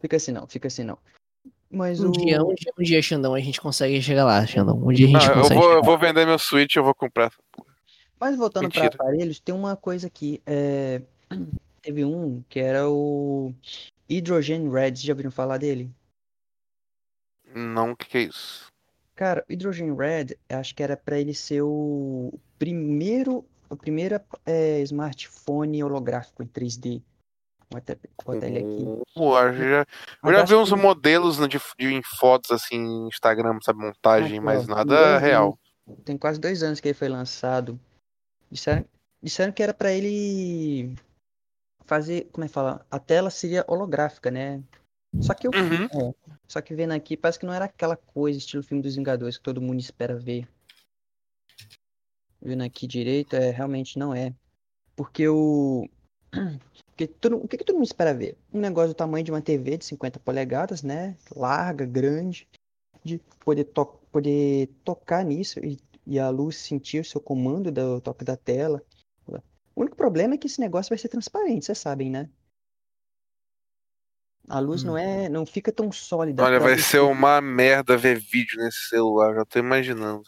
Fica assim não, fica assim não. Mas Um o. dia, um dia, um dia, Xandão, a gente consegue chegar lá, Xandão. Um dia a gente eu, consegue vou, eu vou vender meu Switch eu vou comprar. Mas voltando para aparelhos, tem uma coisa aqui. é, Teve um que era o Hydrogen Red, já ouviram falar dele? Não, o que, que é isso? Cara, o Hydrogen Red, acho que era para ele ser o primeiro, o primeiro é, smartphone holográfico em 3D. Vou até botar ele aqui. Pô, eu já, eu já vi uns que- modelos né, de, de, em fotos assim, Instagram, sabe, montagem, Aqui, mas ó, nada real. anos- Tem quase dois anos que ele foi lançado. Disseram, disseram que era para ele fazer, como é que fala? A tela seria holográfica, né? Só que eu, Uhum. é, só que vendo aqui parece que não era aquela coisa estilo filme dos Vingadores que todo mundo espera ver. Vendo aqui direito, é realmente não é. Porque o porque todo, o que, que todo mundo espera ver? Um negócio do tamanho de uma TV de 50 polegadas, né? Larga, grande, de poder to poder tocar nisso e, e a luz sentir o seu comando do toque da tela. O único problema é que esse negócio vai ser transparente, vocês sabem, né? A luz não é, não fica tão sólida. Olha, vai ser uma merda ver vídeo nesse celular, já tô imaginando.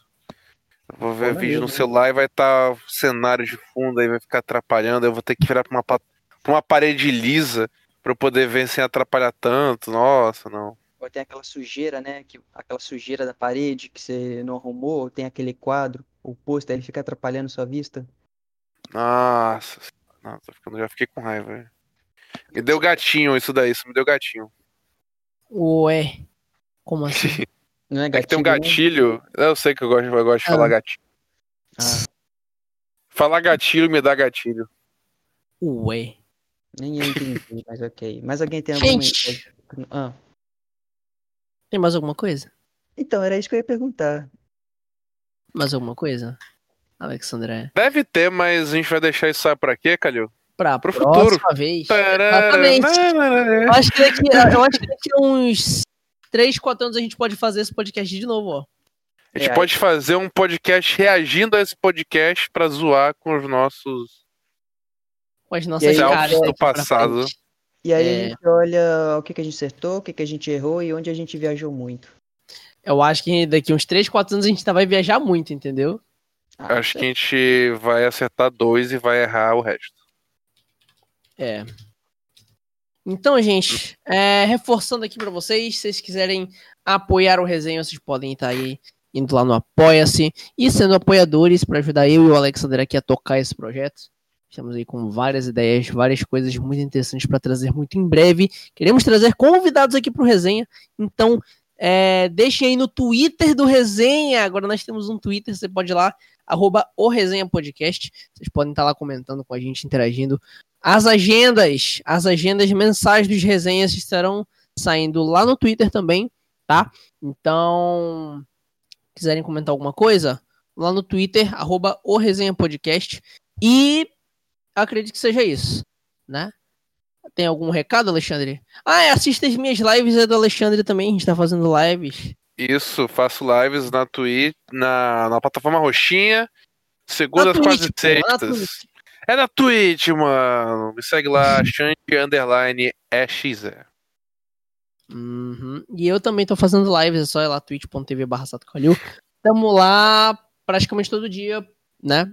Eu vou ver vídeo no mesmo. celular e vai estar cenário de fundo, aí vai ficar atrapalhando, eu vou ter que virar pra uma, pra uma parede lisa pra eu poder ver sem atrapalhar tanto. Nossa, não. Ou tem aquela sujeira, né? Que, aquela sujeira da parede que você não arrumou, ou tem aquele quadro, o pôster, ele fica atrapalhando sua vista. Nossa. Não, tô ficando, já fiquei com raiva. velho. Me deu gatinho isso daí, isso me deu gatinho. Ué. Como assim? Não é É que tem um gatilho, né? gatilho. Eu sei que eu gosto, eu gosto de Ah. falar gatilho. Ah, Falar gatilho me dá gatilho. Ué. nem eu entendi, mas ok. Mas alguém tem alguma Gente. Ah, Tem mais alguma coisa? então, era isso que eu ia perguntar. Mais alguma coisa? Alexandre. Deve ter, mas a gente vai deixar isso pra quê, Calil? Pra Pro próxima futuro. vez. Exatamente. Eu acho que daqui, eu acho que daqui a uns 3, 4 anos a gente pode fazer esse podcast de novo, ó. A gente É, pode fazer um podcast reagindo a esse podcast pra zoar com os nossos. Com as nossas caras. do passado. E aí É. a gente olha o que, que a gente acertou, o que, que a gente errou e onde a gente viajou muito. Eu acho que daqui a uns 3, 4 anos a gente ainda vai viajar muito, entendeu? Ah, Acho que a gente vai acertar dois e vai errar o resto. É. Então, gente, é, reforçando aqui pra vocês, se vocês quiserem apoiar o resenha, vocês podem estar aí indo lá no Apoia-se e sendo apoiadores para ajudar eu e o Alexander aqui a tocar esse projeto. Estamos aí com várias ideias, várias coisas muito interessantes para trazer muito em breve. Queremos trazer convidados aqui pro resenha, então é, deixem aí no Twitter do resenha. Agora nós temos um Twitter, você pode ir lá, arroba o resenha podcast. Vocês podem estar lá comentando com a gente, interagindo. As agendas, as agendas mensais dos resenhas estarão saindo lá no Twitter também, tá? Então, quiserem comentar alguma coisa, lá no Twitter, arroba o resenha podcast. E acredito que seja isso, né? Tem algum recado, Alexandre? Ah, é, assista as minhas lives, é do Alexandre também, a gente tá fazendo lives. Isso, faço lives na Twitch, na, na plataforma roxinha, segundas, quase sextas. É na Twitch, mano. Me segue lá, Shank Underline EXE. Uhum. E eu também tô fazendo lives, é só ir lá, twitch.tv barra. Tamo lá praticamente todo dia, né?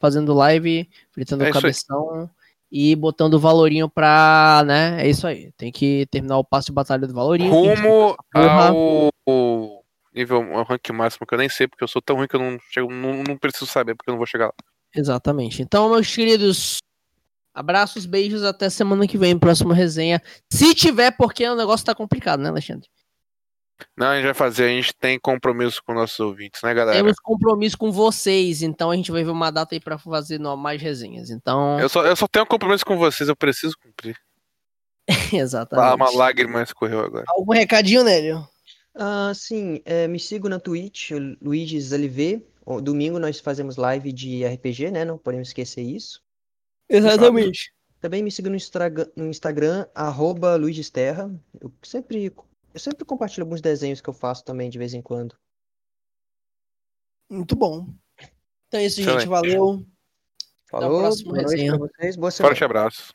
Fazendo live, fritando É o isso aí. E botando o valorinho pra, né? É isso aí. Tem que terminar o passo de batalha do valorinho. Rumo ao nível ao rank máximo, que eu nem sei, porque eu sou tão ruim que eu não chego, não, não preciso saber, porque eu não vou chegar lá. Exatamente. Então, meus queridos, abraços, beijos, até semana que vem, próxima resenha. Se tiver, porque o negócio tá complicado, né, Alexandre? Não, a gente vai fazer, a gente tem compromisso com nossos ouvintes, né, galera? Temos compromisso com vocês, então a gente vai ver uma data aí pra fazer mais resenhas. Então, Eu só, eu só tenho um compromisso com vocês, eu preciso cumprir. Ah, exatamente. uma lágrima escorreu agora. Algum recadinho, Nélio? Ah, sim, é, me sigo na Twitch, Luiz LV. Ó, Domingo nós fazemos live de RPG, né? Não podemos esquecer isso. Exatamente. Também me siga no, Instagram, no Instagram, arroba. Eu sempre, eu sempre compartilho alguns desenhos que eu faço também de vez em quando. Muito bom. Então é isso, gente. Valeu. Falou, próxima boa noite pra vocês, boa semana. Forte abraço.